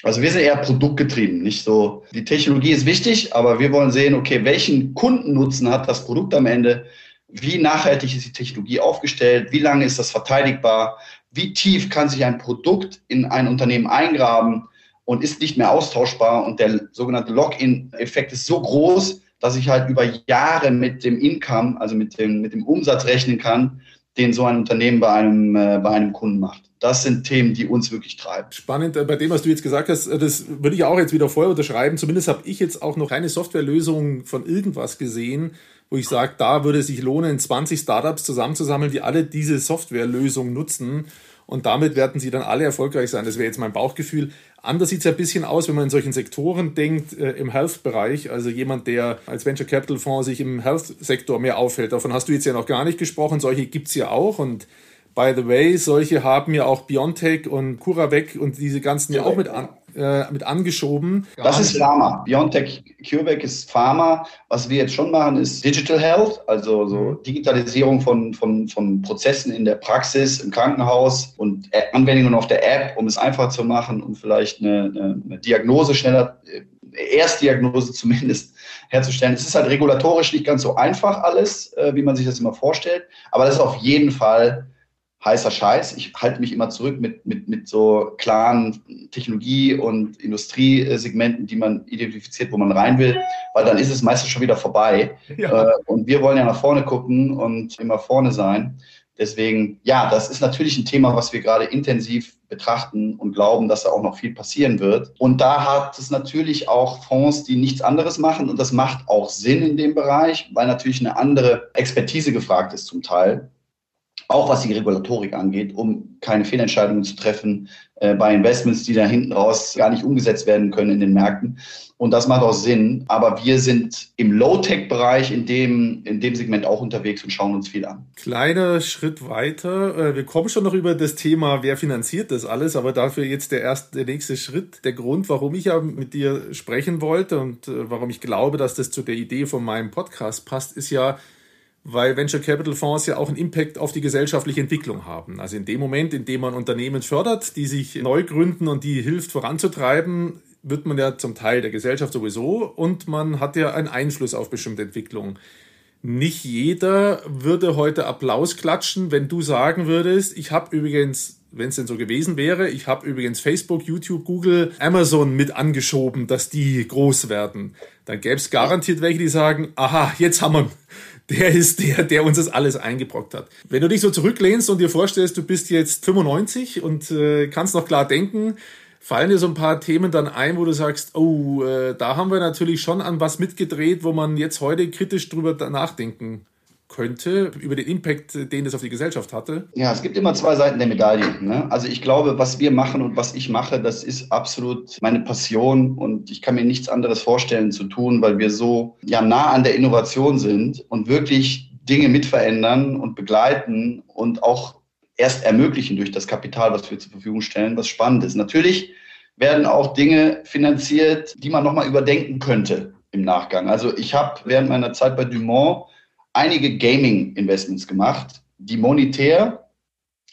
Also wir sind eher produktgetrieben, nicht so. Die Technologie ist wichtig, aber wir wollen sehen, okay, welchen Kundennutzen hat das Produkt am Ende? Wie nachhaltig ist die Technologie aufgestellt? Wie lange ist das verteidigbar? Wie tief kann sich ein Produkt in ein Unternehmen eingraben und ist nicht mehr austauschbar? Und der sogenannte Login-Effekt ist so groß, dass ich halt über Jahre mit dem Income, also mit dem, mit dem Umsatz rechnen kann, den so ein Unternehmen bei einem, äh, bei einem Kunden macht. Das sind Themen, die uns wirklich treiben. Spannend, äh, bei dem, was du jetzt gesagt hast, äh, das würde ich auch jetzt wieder vorher unterschreiben. Zumindest habe ich jetzt auch noch keine Softwarelösung von irgendwas gesehen, wo ich sage, da würde es sich lohnen, 20 Startups zusammenzusammeln, die alle diese Softwarelösung nutzen. Und damit werden sie dann alle erfolgreich sein. Das wäre jetzt mein Bauchgefühl. Anders sieht es ja ein bisschen aus, wenn man in solchen Sektoren denkt, äh, im Health-Bereich. Also jemand, der als Venture Capital Fonds sich im Health-Sektor mehr aufhält. Davon hast du jetzt ja noch gar nicht gesprochen. Solche gibt es ja auch. Und by the way, solche haben ja auch Biontech und CuraVec und diese ganzen ja auch mit an äh, mit angeschoben. Das ist Pharma. BioNTech CureVac ist Pharma. Was wir jetzt schon machen, ist Digital Health, also so mhm. Digitalisierung von, von, von Prozessen in der Praxis, im Krankenhaus und Anwendungen auf der App, um es einfach zu machen, um vielleicht eine, eine, eine Diagnose schneller, äh, Erstdiagnose zumindest herzustellen. Es ist halt regulatorisch nicht ganz so einfach alles, äh, wie man sich das immer vorstellt, aber das ist auf jeden Fall heißer Scheiß. Ich halte mich immer zurück mit, mit, mit so klaren Technologie- und Industriesegmenten, die man identifiziert, wo man rein will, weil dann ist es meistens schon wieder vorbei. Ja. Äh, und wir wollen ja nach vorne gucken und immer vorne sein. Deswegen, ja, das ist natürlich ein Thema, was wir gerade intensiv betrachten und glauben, dass da auch noch viel passieren wird. Und da hat es natürlich auch Fonds, die nichts anderes machen. Und das macht auch Sinn in dem Bereich, weil natürlich eine andere Expertise gefragt ist zum Teil auch was die Regulatorik angeht, um keine Fehlentscheidungen zu treffen äh, bei Investments, die da hinten raus gar nicht umgesetzt werden können in den Märkten. Und das macht auch Sinn. Aber wir sind im Low-Tech-Bereich in dem, in dem Segment auch unterwegs und schauen uns viel an. Kleiner Schritt weiter. Äh, wir kommen schon noch über das Thema, wer finanziert das alles, aber dafür jetzt der erste, der nächste Schritt. Der Grund, warum ich ja mit dir sprechen wollte und äh, warum ich glaube, dass das zu der Idee von meinem Podcast passt, ist ja, weil Venture Capital Fonds ja auch einen Impact auf die gesellschaftliche Entwicklung haben. Also in dem Moment, in dem man Unternehmen fördert, die sich neu gründen und die hilft voranzutreiben, wird man ja zum Teil der Gesellschaft sowieso und man hat ja einen Einfluss auf bestimmte Entwicklungen. Nicht jeder würde heute Applaus klatschen, wenn du sagen würdest, ich habe übrigens, wenn es denn so gewesen wäre, ich habe übrigens Facebook, YouTube, Google, Amazon mit angeschoben, dass die groß werden. Dann gäbe es garantiert welche, die sagen, aha, jetzt haben wir der ist der, der uns das alles eingebrockt hat. Wenn du dich so zurücklehnst und dir vorstellst, du bist jetzt 95 und äh, kannst noch klar denken, fallen dir so ein paar Themen dann ein, wo du sagst, oh, äh, da haben wir natürlich schon an was mitgedreht, wo man jetzt heute kritisch drüber nachdenken könnte, über den Impact, den das auf die Gesellschaft hatte? Ja, es gibt immer zwei Seiten der Medaille. Ne? Also ich glaube, was wir machen und was ich mache, das ist absolut meine Passion und ich kann mir nichts anderes vorstellen zu tun, weil wir so ja nah an der Innovation sind und wirklich Dinge mitverändern und begleiten und auch erst ermöglichen durch das Kapital, was wir zur Verfügung stellen, was spannend ist. Natürlich werden auch Dinge finanziert, die man nochmal überdenken könnte im Nachgang. Also ich habe während meiner Zeit bei Dumont einige Gaming-Investments gemacht, die monetär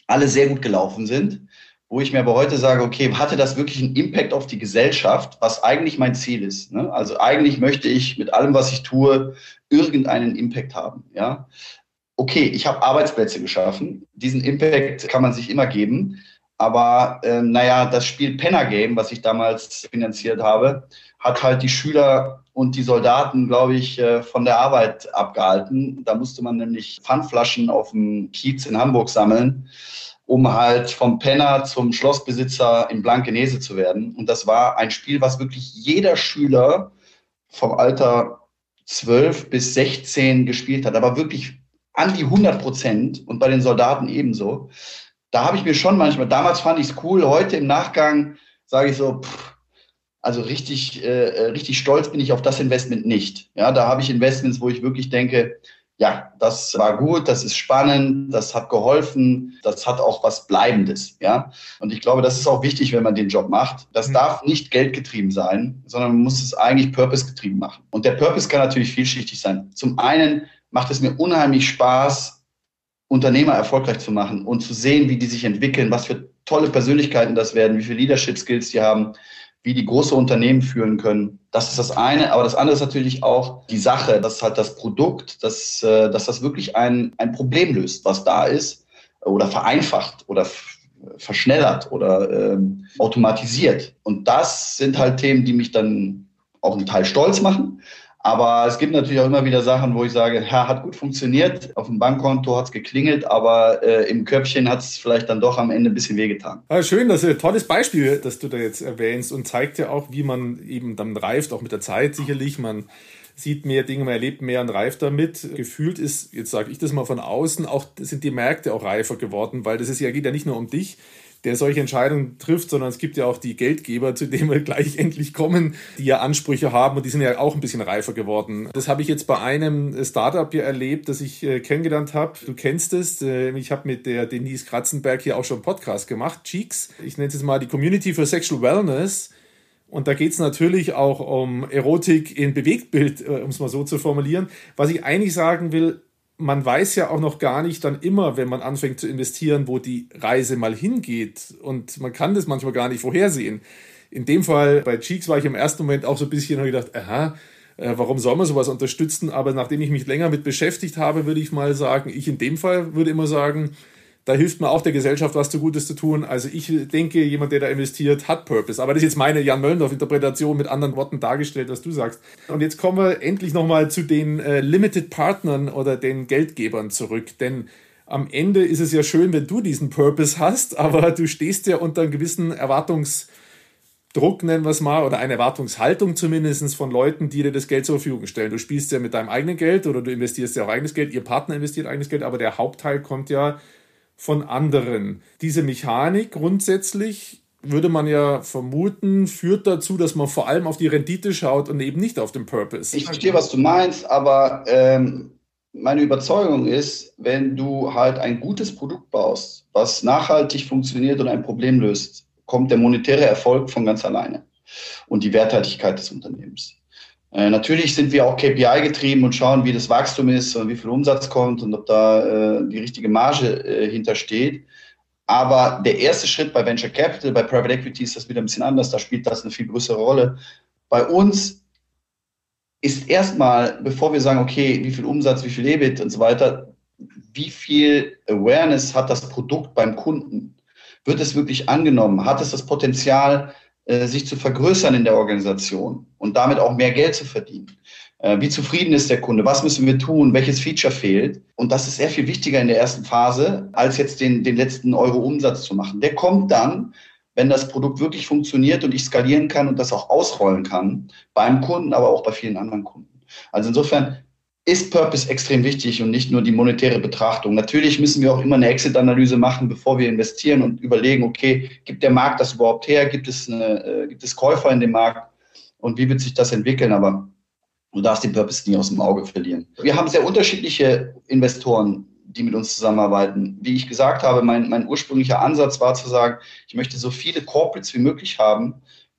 alle sehr gut gelaufen sind, wo ich mir aber heute sage, okay, hatte das wirklich einen Impact auf die Gesellschaft, was eigentlich mein Ziel ist. Ne? Also eigentlich möchte ich mit allem, was ich tue, irgendeinen Impact haben. Ja? Okay, ich habe Arbeitsplätze geschaffen. Diesen Impact kann man sich immer geben. Aber äh, naja, das Spiel Penner Game, was ich damals finanziert habe, hat halt die Schüler und die Soldaten, glaube ich, äh, von der Arbeit abgehalten. Da musste man nämlich Pfandflaschen auf dem Kiez in Hamburg sammeln, um halt vom Penner zum Schlossbesitzer in Blankenese zu werden. Und das war ein Spiel, was wirklich jeder Schüler vom Alter 12 bis 16 gespielt hat. Aber wirklich an die 100 Prozent und bei den Soldaten ebenso da habe ich mir schon manchmal, damals fand ich es cool, heute im Nachgang sage ich so, pff, also richtig, äh, äh, richtig stolz bin ich auf das Investment nicht. Ja, da habe ich Investments, wo ich wirklich denke, ja, das war gut, das ist spannend, das hat geholfen, das hat auch was Bleibendes, ja. Und ich glaube, das ist auch wichtig, wenn man den Job macht. Das mhm. darf nicht geldgetrieben sein, sondern man muss es eigentlich purpose-getrieben machen. Und der Purpose kann natürlich vielschichtig sein. Zum einen macht es mir unheimlich Spaß, Unternehmer erfolgreich zu machen und zu sehen, wie die sich entwickeln, was für tolle Persönlichkeiten das werden, wie viele Leadership Skills die haben, wie die große Unternehmen führen können. Das ist das eine. Aber das andere ist natürlich auch die Sache, dass halt das Produkt, dass, äh, dass das wirklich ein, ein Problem löst, was da ist oder vereinfacht oder verschnellert oder ähm, automatisiert. Und das sind halt Themen, die mich dann auch einen Teil stolz machen, aber es gibt natürlich auch immer wieder Sachen, wo ich sage, ja, hat gut funktioniert, auf dem Bankkonto hat es geklingelt, aber äh, im Köpfchen hat es vielleicht dann doch am Ende ein bisschen wehgetan. Ja, schön, das ist ein tolles Beispiel, das du da jetzt erwähnst und zeigt ja auch, wie man eben dann reift, auch mit der Zeit sicherlich. Man sieht mehr Dinge, man erlebt mehr und reift damit. Gefühlt ist, jetzt sage ich das mal von außen, auch sind die Märkte auch reifer geworden, weil das ist ja, geht ja nicht nur um dich, der solche Entscheidungen trifft, sondern es gibt ja auch die Geldgeber, zu denen wir gleich endlich kommen, die ja Ansprüche haben und die sind ja auch ein bisschen reifer geworden. Das habe ich jetzt bei einem Startup hier erlebt, das ich äh, kennengelernt habe. Du kennst es. Äh, ich habe mit der Denise Kratzenberg hier auch schon einen Podcast gemacht, Cheeks. Ich nenne es jetzt mal die Community for Sexual Wellness. Und da geht es natürlich auch um Erotik in Bewegtbild, äh, um es mal so zu formulieren. Was ich eigentlich sagen will, man weiß ja auch noch gar nicht dann immer, wenn man anfängt zu investieren, wo die Reise mal hingeht. Und man kann das manchmal gar nicht vorhersehen. In dem Fall bei Cheeks war ich im ersten Moment auch so ein bisschen und gedacht, aha, äh, warum soll man sowas unterstützen? Aber nachdem ich mich länger mit beschäftigt habe, würde ich mal sagen, ich in dem Fall würde immer sagen, da hilft man auch der Gesellschaft was zu Gutes zu tun. Also ich denke, jemand, der da investiert, hat Purpose. Aber das ist jetzt meine Jan Möllendorf-Interpretation mit anderen Worten dargestellt, was du sagst. Und jetzt kommen wir endlich nochmal zu den äh, Limited Partnern oder den Geldgebern zurück. Denn am Ende ist es ja schön, wenn du diesen Purpose hast, aber du stehst ja unter einem gewissen Erwartungsdruck, nennen wir es mal, oder eine Erwartungshaltung zumindest von Leuten, die dir das Geld zur Verfügung stellen. Du spielst ja mit deinem eigenen Geld oder du investierst ja auch eigenes Geld, ihr Partner investiert eigenes Geld, aber der Hauptteil kommt ja von anderen. Diese Mechanik grundsätzlich würde man ja vermuten, führt dazu, dass man vor allem auf die Rendite schaut und eben nicht auf den Purpose. Ich verstehe, was du meinst, aber ähm, meine Überzeugung ist, wenn du halt ein gutes Produkt baust, was nachhaltig funktioniert und ein Problem löst, kommt der monetäre Erfolg von ganz alleine und die Werthaltigkeit des Unternehmens. Äh, natürlich sind wir auch KPI getrieben und schauen, wie das Wachstum ist und wie viel Umsatz kommt und ob da äh, die richtige Marge äh, hintersteht. Aber der erste Schritt bei Venture Capital, bei Private Equity ist das wieder ein bisschen anders. Da spielt das eine viel größere Rolle. Bei uns ist erstmal, bevor wir sagen, okay, wie viel Umsatz, wie viel EBIT und so weiter, wie viel Awareness hat das Produkt beim Kunden? Wird es wirklich angenommen? Hat es das Potenzial, sich zu vergrößern in der Organisation und damit auch mehr Geld zu verdienen. Äh, wie zufrieden ist der Kunde? Was müssen wir tun? Welches Feature fehlt? Und das ist sehr viel wichtiger in der ersten Phase, als jetzt den, den letzten Euro Umsatz zu machen. Der kommt dann, wenn das Produkt wirklich funktioniert und ich skalieren kann und das auch ausrollen kann, beim Kunden, aber auch bei vielen anderen Kunden. Also insofern, ist Purpose extrem wichtig und nicht nur die monetäre Betrachtung. Natürlich müssen wir auch immer eine Exit-Analyse machen, bevor wir investieren und überlegen, okay, gibt der Markt das überhaupt her? Gibt es, eine, äh, gibt es Käufer in dem Markt? Und wie wird sich das entwickeln? Aber du darfst den Purpose nie aus dem Auge verlieren. Wir haben sehr unterschiedliche Investoren, die mit uns zusammenarbeiten. Wie ich gesagt habe, mein, mein ursprünglicher Ansatz war zu sagen, ich möchte so viele Corporates wie möglich haben,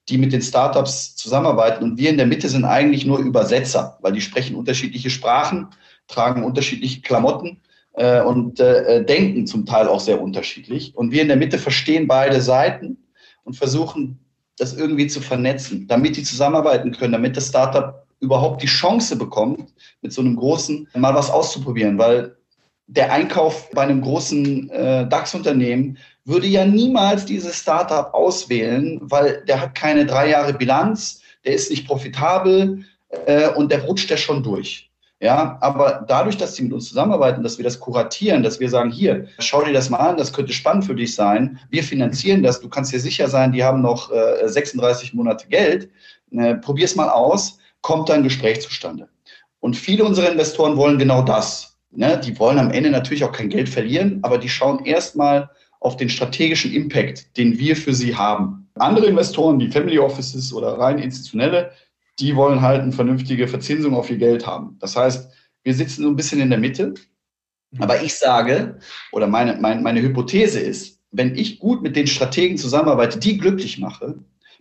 die mit den Startups zusammenarbeiten. Und wir in der Mitte sind eigentlich nur Übersetzer, weil die sprechen unterschiedliche Sprachen, tragen unterschiedliche Klamotten äh, und äh, denken zum Teil auch sehr unterschiedlich. Und wir in der Mitte verstehen beide Seiten und versuchen, das irgendwie zu vernetzen, damit die zusammenarbeiten können, damit das Startup überhaupt die Chance bekommt, mit so einem großen mal was auszuprobieren, weil der Einkauf bei einem großen äh, DAX-Unternehmen würde ja niemals dieses Startup auswählen, weil der hat keine drei Jahre Bilanz, der ist nicht profitabel äh, und der rutscht ja schon durch. Ja, aber dadurch, dass sie mit uns zusammenarbeiten, dass wir das kuratieren, dass wir sagen, hier, schau dir das mal an, das könnte spannend für dich sein. Wir finanzieren das. Du kannst dir sicher sein, die haben noch äh, 36 Monate Geld. Äh, probier's mal aus, kommt da ein Gespräch zustande. Und viele unserer Investoren wollen genau das. Ne? Die wollen am Ende natürlich auch kein Geld verlieren, aber die schauen erstmal, auf den strategischen Impact, den wir für sie haben. Andere Investoren, wie Family Offices oder rein institutionelle, die wollen halt eine vernünftige Verzinsung auf ihr Geld haben. Das heißt, wir sitzen so ein bisschen in der Mitte. Aber ich sage, oder meine, meine, meine Hypothese ist, wenn ich gut mit den Strategen zusammenarbeite, die glücklich mache,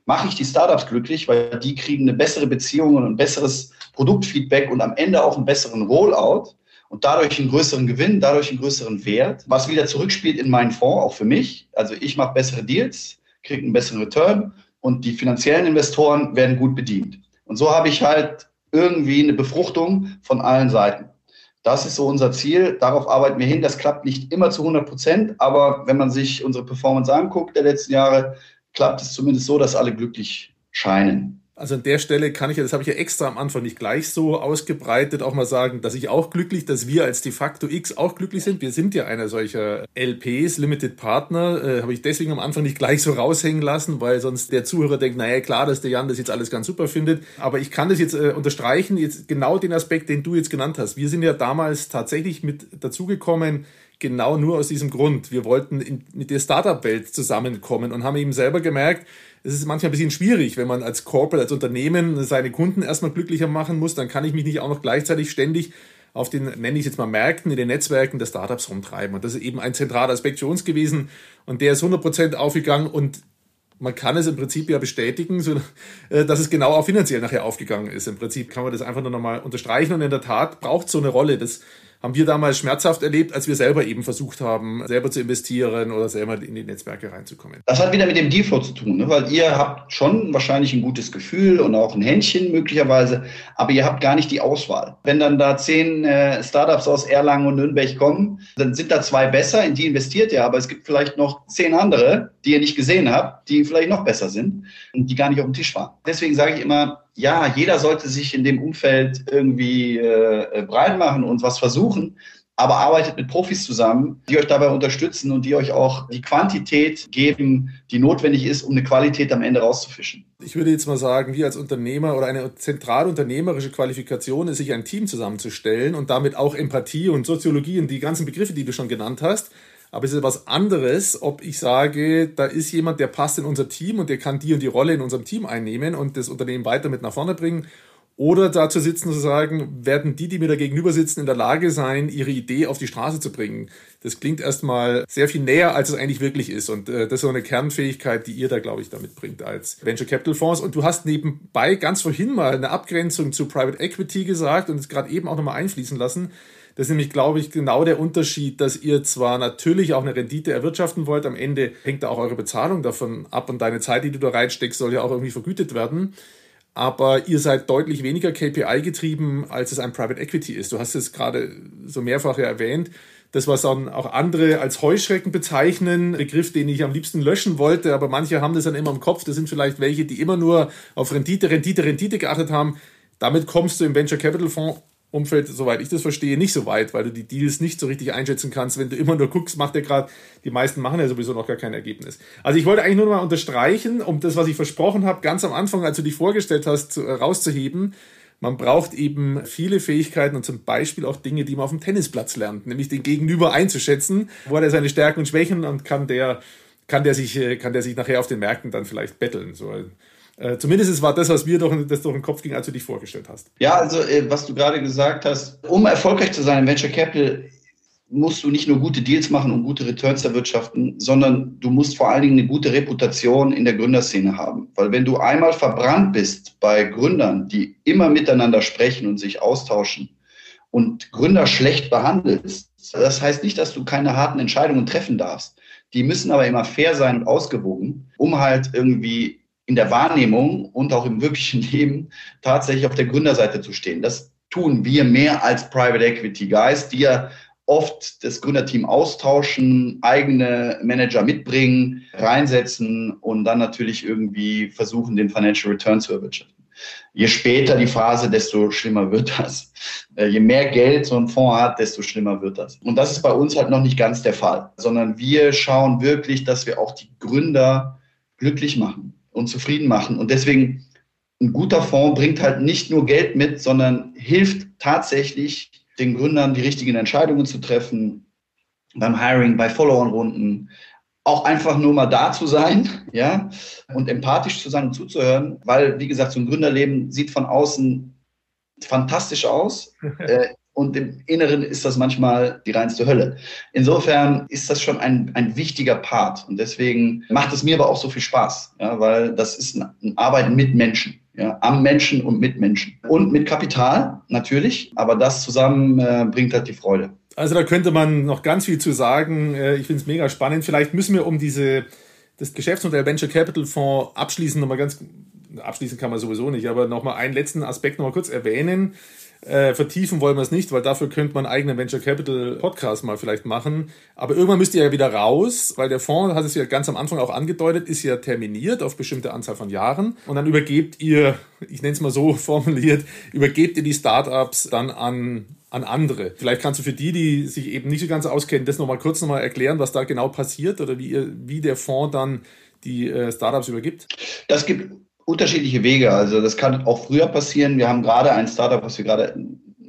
mache ich die Startups glücklich, weil die kriegen eine bessere Beziehung und ein besseres Produktfeedback und am Ende auch einen besseren Rollout und dadurch einen größeren Gewinn, dadurch einen größeren Wert, was wieder zurückspielt in meinen Fonds, auch für mich. Also ich mache bessere Deals, kriege einen besseren Return und die finanziellen Investoren werden gut bedient. Und so habe ich halt irgendwie eine Befruchtung von allen Seiten. Das ist so unser Ziel. Darauf arbeiten wir hin. Das klappt nicht immer zu 100 Prozent, aber wenn man sich unsere Performance anguckt der letzten Jahre, klappt es zumindest so, dass alle glücklich scheinen. Also an der Stelle kann ich ja, das habe ich ja extra am Anfang nicht gleich so ausgebreitet, auch mal sagen, dass ich auch glücklich, dass wir als de facto X auch glücklich sind. Wir sind ja einer solcher LPs, Limited Partner, äh, habe ich deswegen am Anfang nicht gleich so raushängen lassen, weil sonst der Zuhörer denkt, naja, klar, dass der Jan das jetzt alles ganz super findet. Aber ich kann das jetzt äh, unterstreichen, jetzt genau den Aspekt, den du jetzt genannt hast. Wir sind ja damals tatsächlich mit dazugekommen, genau nur aus diesem Grund. Wir wollten in, mit der Startup-Welt zusammenkommen und haben eben selber gemerkt, es ist manchmal ein bisschen schwierig, wenn man als Corporate, als Unternehmen seine Kunden erstmal glücklicher machen muss, dann kann ich mich nicht auch noch gleichzeitig ständig auf den, nenne ich jetzt mal, Märkten, in den Netzwerken der Startups rumtreiben. Und das ist eben ein zentraler Aspekt für uns gewesen. Und der ist 100% aufgegangen und man kann es im Prinzip ja bestätigen, so, äh, dass es genau auch finanziell nachher aufgegangen ist. Im Prinzip kann man das einfach nur nochmal unterstreichen und in der Tat braucht so eine Rolle. Das haben wir damals schmerzhaft erlebt, als wir selber eben versucht haben, selber zu investieren oder selber in die Netzwerke reinzukommen. Das hat wieder mit dem Dealflow zu tun, ne? weil ihr habt schon wahrscheinlich ein gutes Gefühl und auch ein Händchen möglicherweise, aber ihr habt gar nicht die Auswahl. Wenn dann da zehn äh, Startups aus Erlangen und Nürnberg kommen, dann sind da zwei besser, in die investiert ihr, aber es gibt vielleicht noch zehn andere, die ihr nicht gesehen habt, die vielleicht noch besser sind und die gar nicht auf dem Tisch waren. Deswegen sage ich immer, ja, jeder sollte sich in dem Umfeld irgendwie äh, breit machen und was versuchen, aber arbeitet mit Profis zusammen, die euch dabei unterstützen und die euch auch die Quantität geben, die notwendig ist, um eine Qualität am Ende rauszufischen. Ich würde jetzt mal sagen, wir als Unternehmer oder eine zentrale unternehmerische Qualifikation ist, sich ein Team zusammenzustellen und damit auch Empathie und Soziologie und die ganzen Begriffe, die du schon genannt hast, aber es ist was anderes, ob ich sage, da ist jemand, der passt in unser Team und der kann die und die Rolle in unserem Team einnehmen und das Unternehmen weiter mit nach vorne bringen. Oder da zu sitzen und zu sagen, werden die, die mir da gegenüber sitzen, in der Lage sein, ihre Idee auf die Straße zu bringen. Das klingt erstmal sehr viel näher, als es eigentlich wirklich ist. Und äh, das ist so eine Kernfähigkeit, die ihr da, glaube ich, damit bringt als Venture Capital Fonds. Und du hast nebenbei ganz vorhin mal eine Abgrenzung zu Private Equity gesagt und es gerade eben auch nochmal einfließen lassen. Das ist nämlich, glaube ich, genau der Unterschied, dass ihr zwar natürlich auch eine Rendite erwirtschaften wollt, am Ende hängt da auch eure Bezahlung davon ab und deine Zeit, die du da reinsteckst, soll ja auch irgendwie vergütet werden. Aber ihr seid deutlich weniger KPI getrieben, als es ein Private Equity ist. Du hast es gerade so mehrfach ja erwähnt. Das, was dann auch andere als Heuschrecken bezeichnen, Begriff, den ich am liebsten löschen wollte, aber manche haben das dann immer im Kopf. Das sind vielleicht welche, die immer nur auf Rendite, Rendite, Rendite geachtet haben. Damit kommst du im Venture Capital Fonds Umfeld, soweit ich das verstehe, nicht so weit, weil du die Deals nicht so richtig einschätzen kannst. Wenn du immer nur guckst, macht der gerade, die meisten machen ja sowieso noch gar kein Ergebnis. Also ich wollte eigentlich nur mal unterstreichen, um das, was ich versprochen habe, ganz am Anfang, als du dich vorgestellt hast, äh, rauszuheben. man braucht eben viele Fähigkeiten und zum Beispiel auch Dinge, die man auf dem Tennisplatz lernt, nämlich den Gegenüber einzuschätzen, wo hat er seine Stärken und Schwächen und kann der, kann der sich, äh, kann der sich nachher auf den Märkten dann vielleicht betteln. So, äh, zumindest war das, was mir doch, das durch den Kopf ging, als du dich vorgestellt hast. Ja, also äh, was du gerade gesagt hast, um erfolgreich zu sein im Venture Capital, musst du nicht nur gute Deals machen und gute Returns erwirtschaften, sondern du musst vor allen Dingen eine gute Reputation in der Gründerszene haben. Weil wenn du einmal verbrannt bist bei Gründern, die immer miteinander sprechen und sich austauschen und Gründer schlecht behandelst, das heißt nicht, dass du keine harten Entscheidungen treffen darfst. Die müssen aber immer fair sein und ausgewogen, um halt irgendwie in der Wahrnehmung und auch im wirklichen Leben tatsächlich auf der Gründerseite zu stehen. Das tun wir mehr als Private Equity Guys, die ja oft das Gründerteam austauschen, eigene Manager mitbringen, reinsetzen und dann natürlich irgendwie versuchen, den Financial Return zu erwirtschaften. Je später die Phase, desto schlimmer wird das. Äh, je mehr Geld so ein Fonds hat, desto schlimmer wird das. Und das ist bei uns halt noch nicht ganz der Fall, sondern wir schauen wirklich, dass wir auch die Gründer glücklich machen und zufrieden machen. Und deswegen ein guter Fonds bringt halt nicht nur Geld mit, sondern hilft tatsächlich den Gründern die richtigen Entscheidungen zu treffen, beim Hiring, bei Follow-on-Runden, auch einfach nur mal da zu sein, ja, und empathisch zu sein und zuzuhören, weil, wie gesagt, so ein Gründerleben sieht von außen fantastisch aus. äh, und im Inneren ist das manchmal die reinste Hölle. Insofern ist das schon ein, ein wichtiger Part. Und deswegen macht es mir aber auch so viel Spaß, ja, weil das ist ein, ein Arbeiten mit Menschen. Ja, am Menschen und mit Menschen. Und mit Kapital, natürlich, aber das zusammen äh, bringt halt die Freude. Also da könnte man noch ganz viel zu sagen. Äh, ich finde es mega spannend. Vielleicht müssen wir um diese, das Geschäftsmodell Venture Capital Fonds abschließen, nochmal ganz, abschließen kann man sowieso nicht, aber nochmal einen letzten Aspekt nochmal kurz erwähnen. Äh, vertiefen wollen wir es nicht, weil dafür könnte man einen eigenen Venture Capital Podcast mal vielleicht machen. Aber irgendwann müsst ihr ja wieder raus, weil der Fonds, hat es ja ganz am Anfang auch angedeutet, ist ja terminiert auf bestimmte Anzahl von Jahren. Und dann übergebt ihr, ich nenne es mal so formuliert, übergebt ihr die Startups dann an an andere. Vielleicht kannst du für die, die sich eben nicht so ganz auskennen, das nochmal kurz nochmal erklären, was da genau passiert oder wie, ihr, wie der Fonds dann die äh, Startups übergibt? Das gibt unterschiedliche Wege. Also das kann auch früher passieren. Wir haben gerade ein Startup, was wir gerade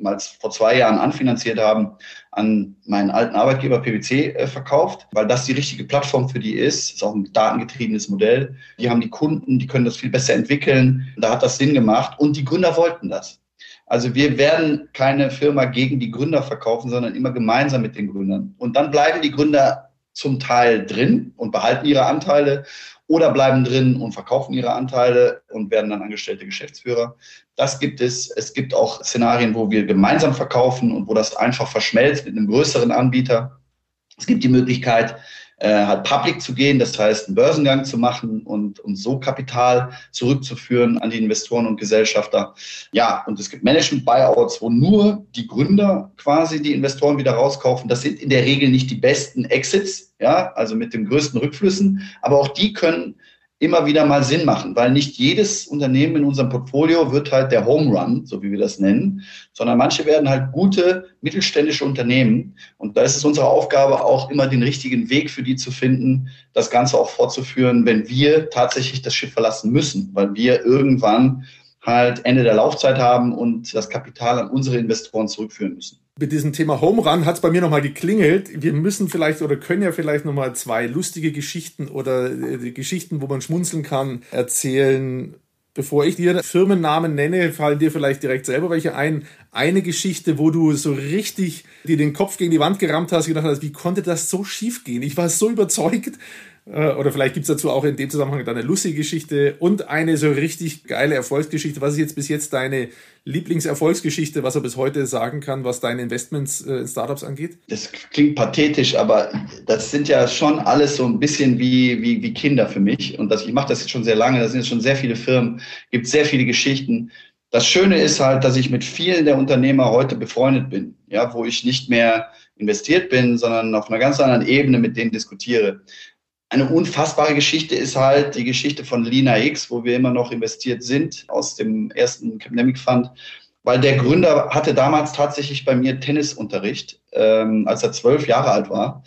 mal vor zwei Jahren anfinanziert haben, an meinen alten Arbeitgeber PwC äh, verkauft, weil das die richtige Plattform für die ist. Das ist auch ein datengetriebenes Modell. Die haben die Kunden, die können das viel besser entwickeln. Da hat das Sinn gemacht und die Gründer wollten das. Also wir werden keine Firma gegen die Gründer verkaufen, sondern immer gemeinsam mit den Gründern. Und dann bleiben die Gründer zum Teil drin und behalten ihre Anteile oder bleiben drin und verkaufen ihre Anteile und werden dann angestellte Geschäftsführer. Das gibt es. Es gibt auch Szenarien, wo wir gemeinsam verkaufen und wo das einfach verschmelzt mit einem größeren Anbieter. Es gibt die Möglichkeit, äh, halt public zu gehen, das heißt einen Börsengang zu machen und, und so Kapital zurückzuführen an die Investoren und Gesellschafter. Ja, und es gibt Management-Buyouts, wo nur die Gründer quasi die Investoren wieder rauskaufen. Das sind in der Regel nicht die besten Exits, ja, also mit den größten Rückflüssen, aber auch die können immer wieder mal Sinn machen, weil nicht jedes Unternehmen in unserem Portfolio wird halt der Home Run, so wie wir das nennen, sondern manche werden halt gute mittelständische Unternehmen. Und da ist es unsere Aufgabe, auch immer den richtigen Weg für die zu finden, das Ganze auch fortzuführen, wenn wir tatsächlich das Schiff verlassen müssen, weil wir irgendwann halt Ende der Laufzeit haben und das Kapital an unsere Investoren zurückführen müssen. Mit diesem Thema Home Run hat es bei mir nochmal geklingelt. Wir müssen vielleicht oder können ja vielleicht nochmal zwei lustige Geschichten oder äh, Geschichten, wo man schmunzeln kann, erzählen. Bevor ich dir Firmennamen nenne, fallen dir vielleicht direkt selber welche ein. Eine Geschichte, wo du so richtig dir den Kopf gegen die Wand gerammt hast, gedacht hast, wie konnte das so schief gehen? Ich war so überzeugt, oder vielleicht gibt es dazu auch in dem Zusammenhang eine lustige Geschichte und eine so richtig geile Erfolgsgeschichte. Was ist jetzt bis jetzt deine Lieblingserfolgsgeschichte, was er bis heute sagen kann, was deine Investments äh, in Startups angeht? Das klingt pathetisch, aber das sind ja schon alles so ein bisschen wie, wie, wie Kinder für mich. Und das, ich mache das jetzt schon sehr lange, da sind jetzt schon sehr viele Firmen, gibt sehr viele Geschichten. Das Schöne ist halt, dass ich mit vielen der Unternehmer heute befreundet bin, ja, wo ich nicht mehr investiert bin, sondern auf einer ganz anderen Ebene mit denen diskutiere eine unfassbare Geschichte ist halt die Geschichte von Lina X, wo wir immer noch investiert sind aus dem ersten Capnemic Fund, weil der Gründer hatte damals tatsächlich bei mir Tennisunterricht, ähm, als er zwölf Jahre alt war.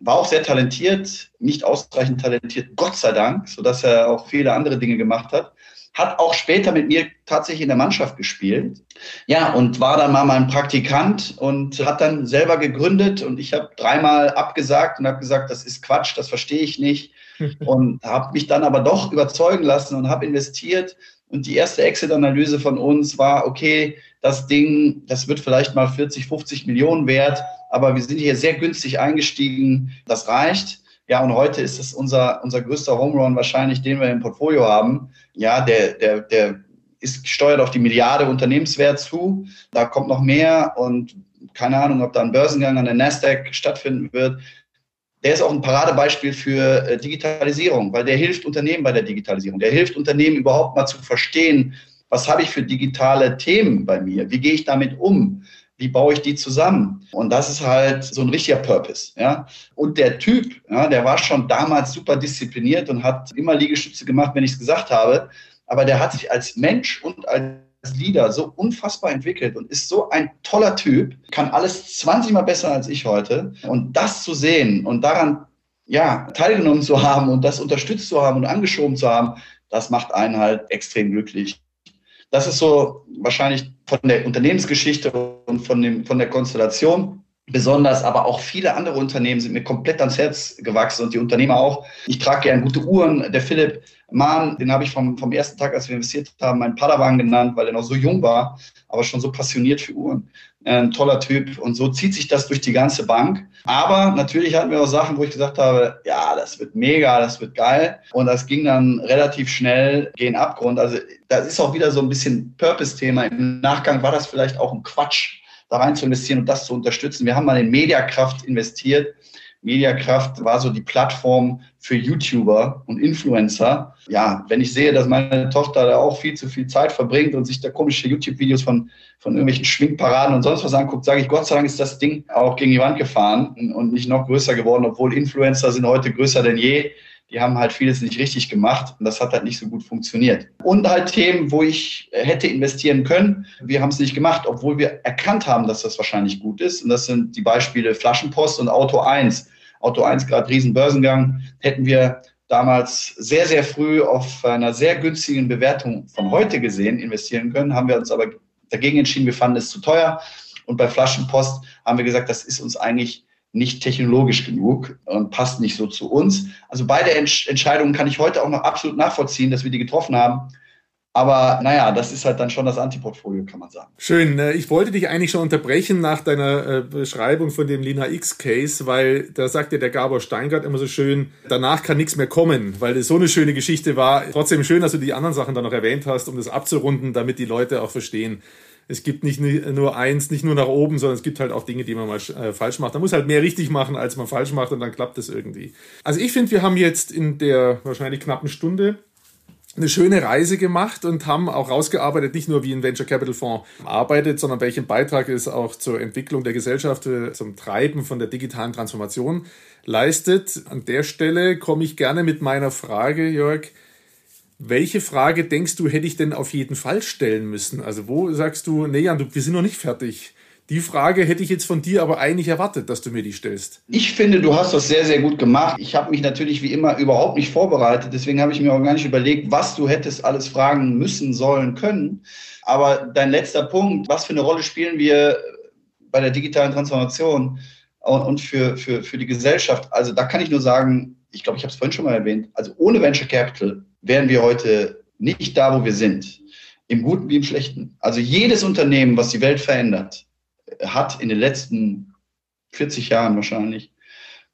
War auch sehr talentiert, nicht ausreichend talentiert, Gott sei Dank, sodass er auch viele andere Dinge gemacht hat. Hat auch später mit mir tatsächlich in der Mannschaft gespielt. Ja, und war dann mal mein Praktikant und hat dann selber gegründet und ich habe dreimal abgesagt und habe gesagt, das ist Quatsch, das verstehe ich nicht. und habe mich dann aber doch überzeugen lassen und habe investiert. Und die erste Exit-Analyse von uns war, okay, das Ding, das wird vielleicht mal 40, 50 Millionen wert, aber wir sind hier sehr günstig eingestiegen, das reicht. Ja, und heute ist es unser, unser größter Home Run wahrscheinlich, den wir im Portfolio haben. Ja, der, der, der ist steuert auf die Milliarde Unternehmenswert zu. Da kommt noch mehr und keine Ahnung, ob da ein Börsengang an der Nasdaq stattfinden wird. Der ist auch ein Paradebeispiel für äh, Digitalisierung, weil der hilft Unternehmen bei der Digitalisierung. Der hilft Unternehmen überhaupt mal zu verstehen, was habe ich für digitale Themen bei mir? Wie gehe ich damit um? Wie baue ich die zusammen? Und das ist halt so ein richtiger Purpose. Ja? Und der Typ, ja, der war schon damals super diszipliniert und hat immer Liegestütze gemacht, wenn ich es gesagt habe. Aber der hat sich als Mensch und als Leader so unfassbar entwickelt und ist so ein toller Typ, kann alles 20 Mal besser als ich heute. Und das zu sehen und daran ja, teilgenommen zu haben und das unterstützt zu haben und angeschoben zu haben, das macht einen halt extrem glücklich. Das ist so wahrscheinlich von der Unternehmensgeschichte und von, dem, von der Konstellation besonders, aber auch viele andere Unternehmen sind mir komplett ans Herz gewachsen und die Unternehmer auch. Ich trage gerne gute Uhren. Der Philipp Mahn, den habe ich vom, vom ersten Tag, als wir investiert haben, meinen Padawan genannt, weil er noch so jung war, aber schon so passioniert für Uhren. Ein toller Typ und so zieht sich das durch die ganze Bank. Aber natürlich hatten wir auch Sachen, wo ich gesagt habe, ja, das wird mega, das wird geil. Und das ging dann relativ schnell gegen Abgrund. Also das ist auch wieder so ein bisschen Purpose-Thema. Im Nachgang war das vielleicht auch ein Quatsch, da rein zu investieren und das zu unterstützen. Wir haben mal in Mediakraft investiert. Mediakraft war so die Plattform für YouTuber und Influencer. Ja, wenn ich sehe, dass meine Tochter da auch viel zu viel Zeit verbringt und sich da komische YouTube-Videos von, von irgendwelchen Schwingparaden und sonst was anguckt, sage ich, Gott sei Dank ist das Ding auch gegen die Wand gefahren und nicht noch größer geworden, obwohl Influencer sind heute größer denn je die haben halt vieles nicht richtig gemacht und das hat halt nicht so gut funktioniert. Und halt Themen, wo ich hätte investieren können, wir haben es nicht gemacht, obwohl wir erkannt haben, dass das wahrscheinlich gut ist. Und das sind die Beispiele Flaschenpost und Auto 1. Auto 1 gerade Riesenbörsengang, hätten wir damals sehr, sehr früh auf einer sehr günstigen Bewertung von heute gesehen investieren können, haben wir uns aber dagegen entschieden, wir fanden es zu teuer. Und bei Flaschenpost haben wir gesagt, das ist uns eigentlich nicht technologisch genug und passt nicht so zu uns. Also beide Entsch Entscheidungen kann ich heute auch noch absolut nachvollziehen, dass wir die getroffen haben. Aber naja, das ist halt dann schon das Antiportfolio, kann man sagen. Schön. Äh, ich wollte dich eigentlich schon unterbrechen nach deiner äh, Beschreibung von dem Lina X-Case, weil da sagte der Gabor Steingart immer so schön, danach kann nichts mehr kommen, weil es so eine schöne Geschichte war. Trotzdem schön, dass du die anderen Sachen dann noch erwähnt hast, um das abzurunden, damit die Leute auch verstehen, es gibt nicht nur eins, nicht nur nach oben, sondern es gibt halt auch Dinge, die man mal äh, falsch macht. Man muss halt mehr richtig machen, als man falsch macht und dann klappt es irgendwie. Also ich finde, wir haben jetzt in der wahrscheinlich knappen Stunde eine schöne Reise gemacht und haben auch rausgearbeitet, nicht nur wie ein Venture Capital Fonds arbeitet, sondern welchen Beitrag es auch zur Entwicklung der Gesellschaft, äh, zum Treiben von der digitalen Transformation leistet. An der Stelle komme ich gerne mit meiner Frage, Jörg, welche Frage denkst du, hätte ich denn auf jeden Fall stellen müssen? Also wo sagst du, nee, Jan, wir sind noch nicht fertig. Die Frage hätte ich jetzt von dir aber eigentlich erwartet, dass du mir die stellst. Ich finde, du hast das sehr, sehr gut gemacht. Ich habe mich natürlich wie immer überhaupt nicht vorbereitet. Deswegen habe ich mir auch gar nicht überlegt, was du hättest alles fragen müssen, sollen, können. Aber dein letzter Punkt, was für eine Rolle spielen wir bei der digitalen Transformation und für, für, für die Gesellschaft? Also da kann ich nur sagen, ich glaube, ich habe es vorhin schon mal erwähnt, also ohne Venture Capital wären wir heute nicht da, wo wir sind. Im Guten wie im Schlechten. Also jedes Unternehmen, was die Welt verändert, hat in den letzten 40 Jahren wahrscheinlich,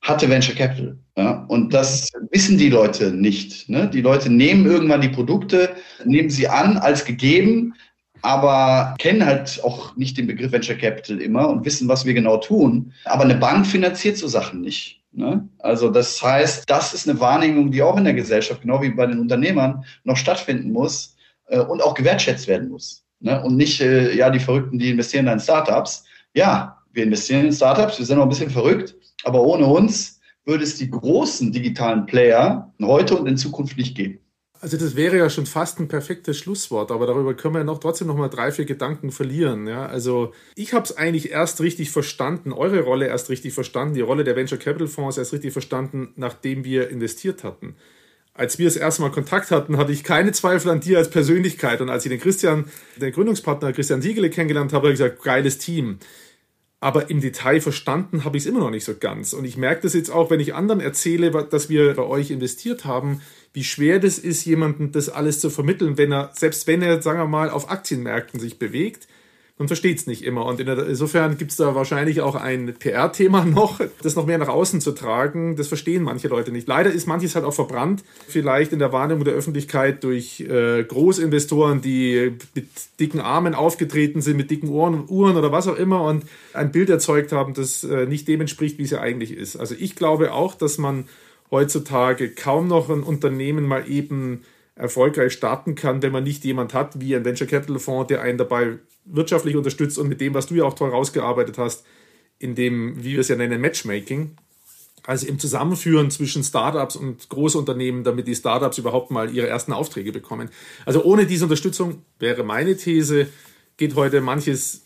hatte Venture Capital. Ja? Und das wissen die Leute nicht. Ne? Die Leute nehmen irgendwann die Produkte, nehmen sie an als gegeben, aber kennen halt auch nicht den Begriff Venture Capital immer und wissen, was wir genau tun. Aber eine Bank finanziert so Sachen nicht. Ne? Also das heißt, das ist eine Wahrnehmung, die auch in der Gesellschaft, genau wie bei den Unternehmern, noch stattfinden muss äh, und auch gewertschätzt werden muss. Ne? Und nicht, äh, ja, die Verrückten, die investieren in Startups. Ja, wir investieren in Startups, wir sind auch ein bisschen verrückt, aber ohne uns würde es die großen digitalen Player heute und in Zukunft nicht geben. Also das wäre ja schon fast ein perfektes Schlusswort, aber darüber können wir noch trotzdem noch mal drei, vier Gedanken verlieren. Ja, also ich habe es eigentlich erst richtig verstanden, eure Rolle erst richtig verstanden, die Rolle der Venture Capital Fonds erst richtig verstanden, nachdem wir investiert hatten. Als wir das erste Mal Kontakt hatten, hatte ich keine Zweifel an dir als Persönlichkeit. Und als ich den Christian, den Gründungspartner Christian Siegele kennengelernt habe, habe ich gesagt, geiles Team. Aber im Detail verstanden habe ich es immer noch nicht so ganz. Und ich merke das jetzt auch, wenn ich anderen erzähle, dass wir bei euch investiert haben, wie schwer das ist, jemandem das alles zu vermitteln, wenn er, selbst wenn er, sagen wir mal, auf Aktienmärkten sich bewegt, man versteht es nicht immer. Und insofern gibt es da wahrscheinlich auch ein PR-Thema noch, das noch mehr nach außen zu tragen. Das verstehen manche Leute nicht. Leider ist manches halt auch verbrannt, vielleicht in der Wahrnehmung der Öffentlichkeit durch äh, Großinvestoren, die mit dicken Armen aufgetreten sind, mit dicken Ohren, Uhren oder was auch immer und ein Bild erzeugt haben, das äh, nicht dem entspricht, wie es ja eigentlich ist. Also ich glaube auch, dass man heutzutage kaum noch ein Unternehmen mal eben erfolgreich starten kann, wenn man nicht jemand hat wie ein Venture Capital Fonds, der einen dabei wirtschaftlich unterstützt und mit dem, was du ja auch toll rausgearbeitet hast, in dem, wie wir es ja nennen, Matchmaking. Also im Zusammenführen zwischen Startups und Großunternehmen, damit die Startups überhaupt mal ihre ersten Aufträge bekommen. Also ohne diese Unterstützung wäre meine These, geht heute manches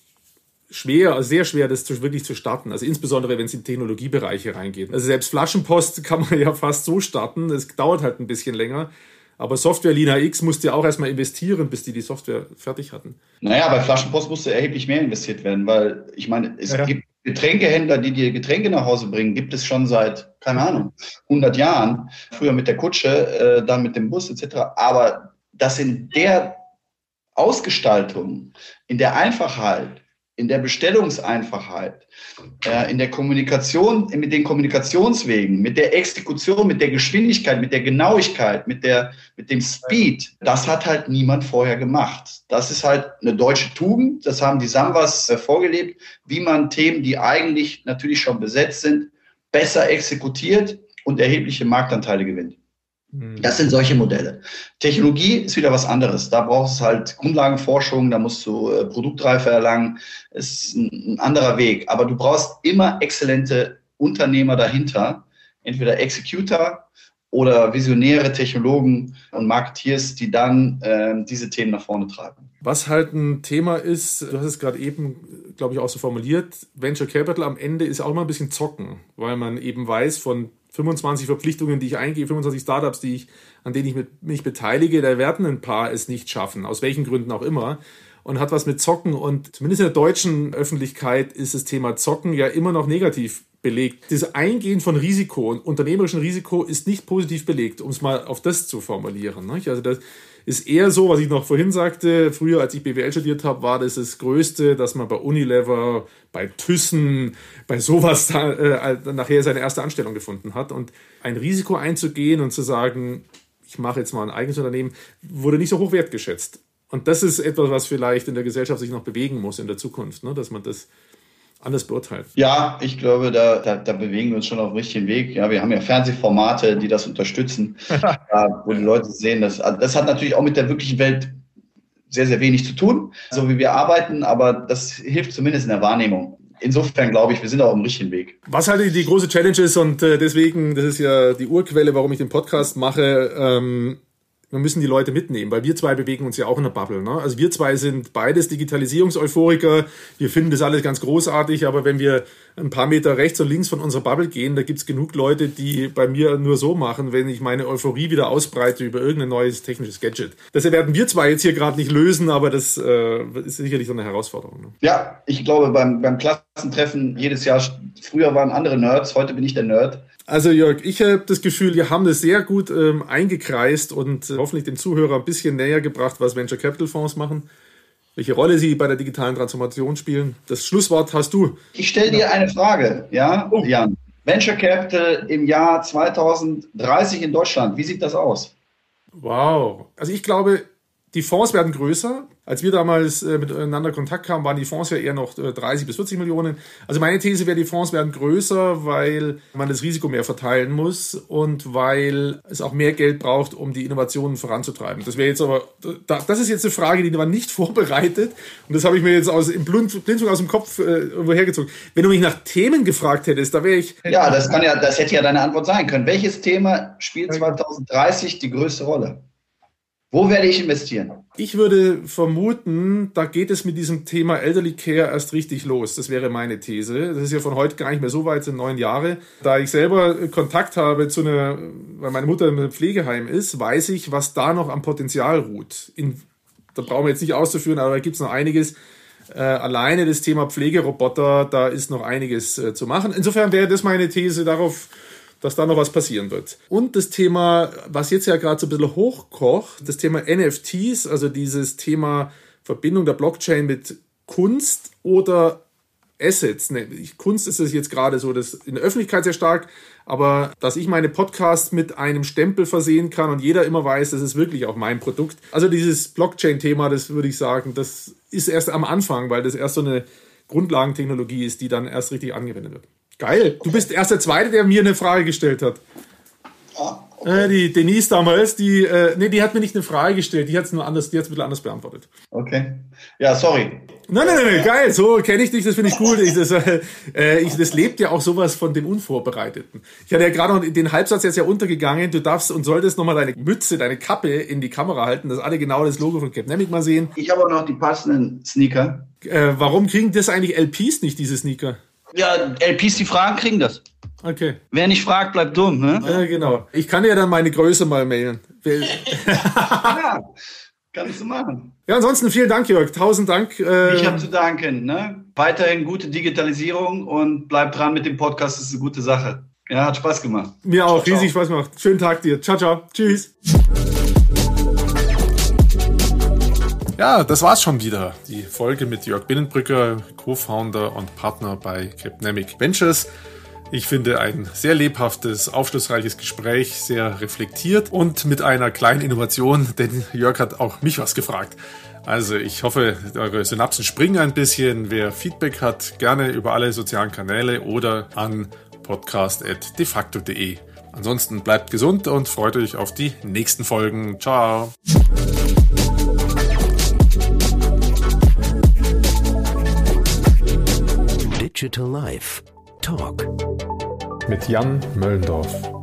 schwer, sehr schwer, das wirklich zu starten. Also insbesondere, wenn es in Technologiebereiche reingeht. Also selbst Flaschenpost kann man ja fast so starten. Es dauert halt ein bisschen länger. Aber Software Lina X musste ja auch erstmal investieren, bis die die Software fertig hatten. Naja, bei Flaschenpost musste erheblich mehr investiert werden, weil ich meine, es ja. gibt Getränkehändler, die dir Getränke nach Hause bringen, gibt es schon seit, keine Ahnung, 100 Jahren. Früher mit der Kutsche, äh, dann mit dem Bus etc. Aber das in der Ausgestaltung, in der Einfachheit, in der Bestellungseinfachheit, äh, in der Kommunikation, mit den Kommunikationswegen, mit der Exekution, mit der Geschwindigkeit, mit der Genauigkeit, mit, der, mit dem Speed, das hat halt niemand vorher gemacht. Das ist halt eine deutsche Tugend, das haben die Samwas äh, vorgelebt, wie man Themen, die eigentlich natürlich schon besetzt sind, besser exekutiert und erhebliche Marktanteile gewinnt. Hm. Das sind solche Modelle. Technologie ist wieder was anderes. Da brauchst du halt Grundlagenforschung, da musst du äh, Produktreife erlangen. Es ist ein, ein anderer Weg. Aber du brauchst immer exzellente Unternehmer dahinter. Entweder Executor oder visionäre Technologen und Marketeers, die dann äh, diese Themen nach vorne treiben. Was halt ein Thema ist, du hast es gerade eben, glaube ich, auch so formuliert, Venture Capital am Ende ist auch immer ein bisschen zocken, weil man eben weiß von 25 Verpflichtungen, die ich eingehe, 25 Startups, die ich, an denen ich mit, mich beteilige, da werden ein paar es nicht schaffen, aus welchen Gründen auch immer. Und hat was mit Zocken und zumindest in der deutschen Öffentlichkeit ist das Thema Zocken ja immer noch negativ belegt. Das Eingehen von Risiko und unternehmerischen Risiko ist nicht positiv belegt, um es mal auf das zu formulieren. Also das, ist eher so, was ich noch vorhin sagte, früher als ich BWL studiert habe, war das das Größte, dass man bei Unilever, bei Thyssen, bei sowas da, äh, nachher seine erste Anstellung gefunden hat. Und ein Risiko einzugehen und zu sagen, ich mache jetzt mal ein eigenes Unternehmen, wurde nicht so hoch wertgeschätzt. Und das ist etwas, was vielleicht in der Gesellschaft sich noch bewegen muss in der Zukunft, ne? dass man das anders beurteilt. Ja, ich glaube, da, da, da, bewegen wir uns schon auf dem richtigen Weg. Ja, wir haben ja Fernsehformate, die das unterstützen, ja, wo die Leute sehen, dass das hat natürlich auch mit der wirklichen Welt sehr, sehr wenig zu tun, so wie wir arbeiten, aber das hilft zumindest in der Wahrnehmung. Insofern glaube ich, wir sind auch auf dem richtigen Weg. Was halt die große Challenge ist und äh, deswegen, das ist ja die Urquelle, warum ich den Podcast mache, ähm, wir müssen die Leute mitnehmen, weil wir zwei bewegen uns ja auch in der Bubble. Ne? Also wir zwei sind beides Digitalisierungseuphoriker, wir finden das alles ganz großartig, aber wenn wir ein paar Meter rechts und links von unserer Bubble gehen, da gibt's genug Leute, die bei mir nur so machen, wenn ich meine Euphorie wieder ausbreite über irgendein neues technisches Gadget. Das werden wir zwei jetzt hier gerade nicht lösen, aber das äh, ist sicherlich so eine Herausforderung. Ne? Ja, ich glaube, beim, beim Klassentreffen jedes Jahr, früher waren andere Nerds, heute bin ich der Nerd. Also Jörg, ich habe das Gefühl, wir haben das sehr gut ähm, eingekreist und äh, hoffentlich dem Zuhörer ein bisschen näher gebracht, was Venture Capital Fonds machen, welche Rolle sie bei der digitalen Transformation spielen. Das Schlusswort hast du. Ich stelle dir eine Frage, ja, oh. Jan. Venture Capital im Jahr 2030 in Deutschland, wie sieht das aus? Wow. Also ich glaube, die Fonds werden größer. Als wir damals äh, miteinander Kontakt kamen, waren die Fonds ja eher noch 30 äh, bis 40 Millionen. Also meine These wäre, die Fonds werden größer, weil man das Risiko mehr verteilen muss und weil es auch mehr Geld braucht, um die Innovationen voranzutreiben. Das wäre jetzt aber, das ist jetzt eine Frage, die war nicht vorbereitet und das habe ich mir jetzt aus im Blindzug aus dem Kopf äh, wohergezogen. Wenn du mich nach Themen gefragt hättest, da wäre ich. Ja, das kann ja, das hätte ja deine Antwort sein können. Welches Thema spielt 2030 die größte Rolle? Wo werde ich investieren? Ich würde vermuten, da geht es mit diesem Thema Elderly Care erst richtig los. Das wäre meine These. Das ist ja von heute gar nicht mehr so weit, sind neun Jahre. Da ich selber Kontakt habe zu einer, weil meine Mutter im Pflegeheim ist, weiß ich, was da noch am Potenzial ruht. In, da brauchen wir jetzt nicht auszuführen, aber da gibt es noch einiges. Äh, alleine das Thema Pflegeroboter, da ist noch einiges äh, zu machen. Insofern wäre das meine These darauf dass da noch was passieren wird. Und das Thema, was jetzt ja gerade so ein bisschen hochkocht, das Thema NFTs, also dieses Thema Verbindung der Blockchain mit Kunst oder Assets. Ne, Kunst ist es jetzt gerade so, das in der Öffentlichkeit sehr stark, aber dass ich meine Podcasts mit einem Stempel versehen kann und jeder immer weiß, das ist wirklich auch mein Produkt. Also dieses Blockchain-Thema, das würde ich sagen, das ist erst am Anfang, weil das erst so eine Grundlagentechnologie ist, die dann erst richtig angewendet wird. Geil. Du bist erst der Zweite, der mir eine Frage gestellt hat. Ah, okay. äh, die Denise damals, die, äh, nee, die hat mir nicht eine Frage gestellt, die hat es nur anders, die hat es ein bisschen anders beantwortet. Okay. Ja, sorry. Nein, nein, nein, geil, so kenne ich dich, das finde ich gut. Ich, das, äh, ich, das lebt ja auch sowas von dem Unvorbereiteten. Ich hatte ja gerade noch den Halbsatz jetzt ja untergegangen, du darfst und solltest nochmal deine Mütze, deine Kappe in die Kamera halten, dass alle genau das Logo von Capnemic mal sehen. Ich habe auch noch die passenden Sneaker. Äh, warum kriegen das eigentlich LPs nicht, diese Sneaker? Ja, LPs, die fragen, kriegen das. Okay. Wer nicht fragt, bleibt dumm, ne? Ja, genau. Ich kann dir dann meine Größe mal mailen. ja, kannst du machen. Ja, ansonsten vielen Dank, Jörg. Tausend Dank. Äh ich habe zu danken. Ne? Weiterhin gute Digitalisierung und bleib dran mit dem Podcast. Das ist eine gute Sache. Ja, hat Spaß gemacht. Mir auch. Ciao, riesig ciao. Spaß gemacht. Schönen Tag dir. Ciao, ciao. Tschüss. Ja, das war's schon wieder. Die Folge mit Jörg Binnenbrücker, Co-Founder und Partner bei Capnamic Ventures. Ich finde ein sehr lebhaftes, aufschlussreiches Gespräch, sehr reflektiert und mit einer kleinen Innovation, denn Jörg hat auch mich was gefragt. Also ich hoffe, eure Synapsen springen ein bisschen. Wer Feedback hat, gerne über alle sozialen Kanäle oder an podcast.defacto.de. Ansonsten bleibt gesund und freut euch auf die nächsten Folgen. Ciao. Digital Life Talk mit Jan Möllendorf.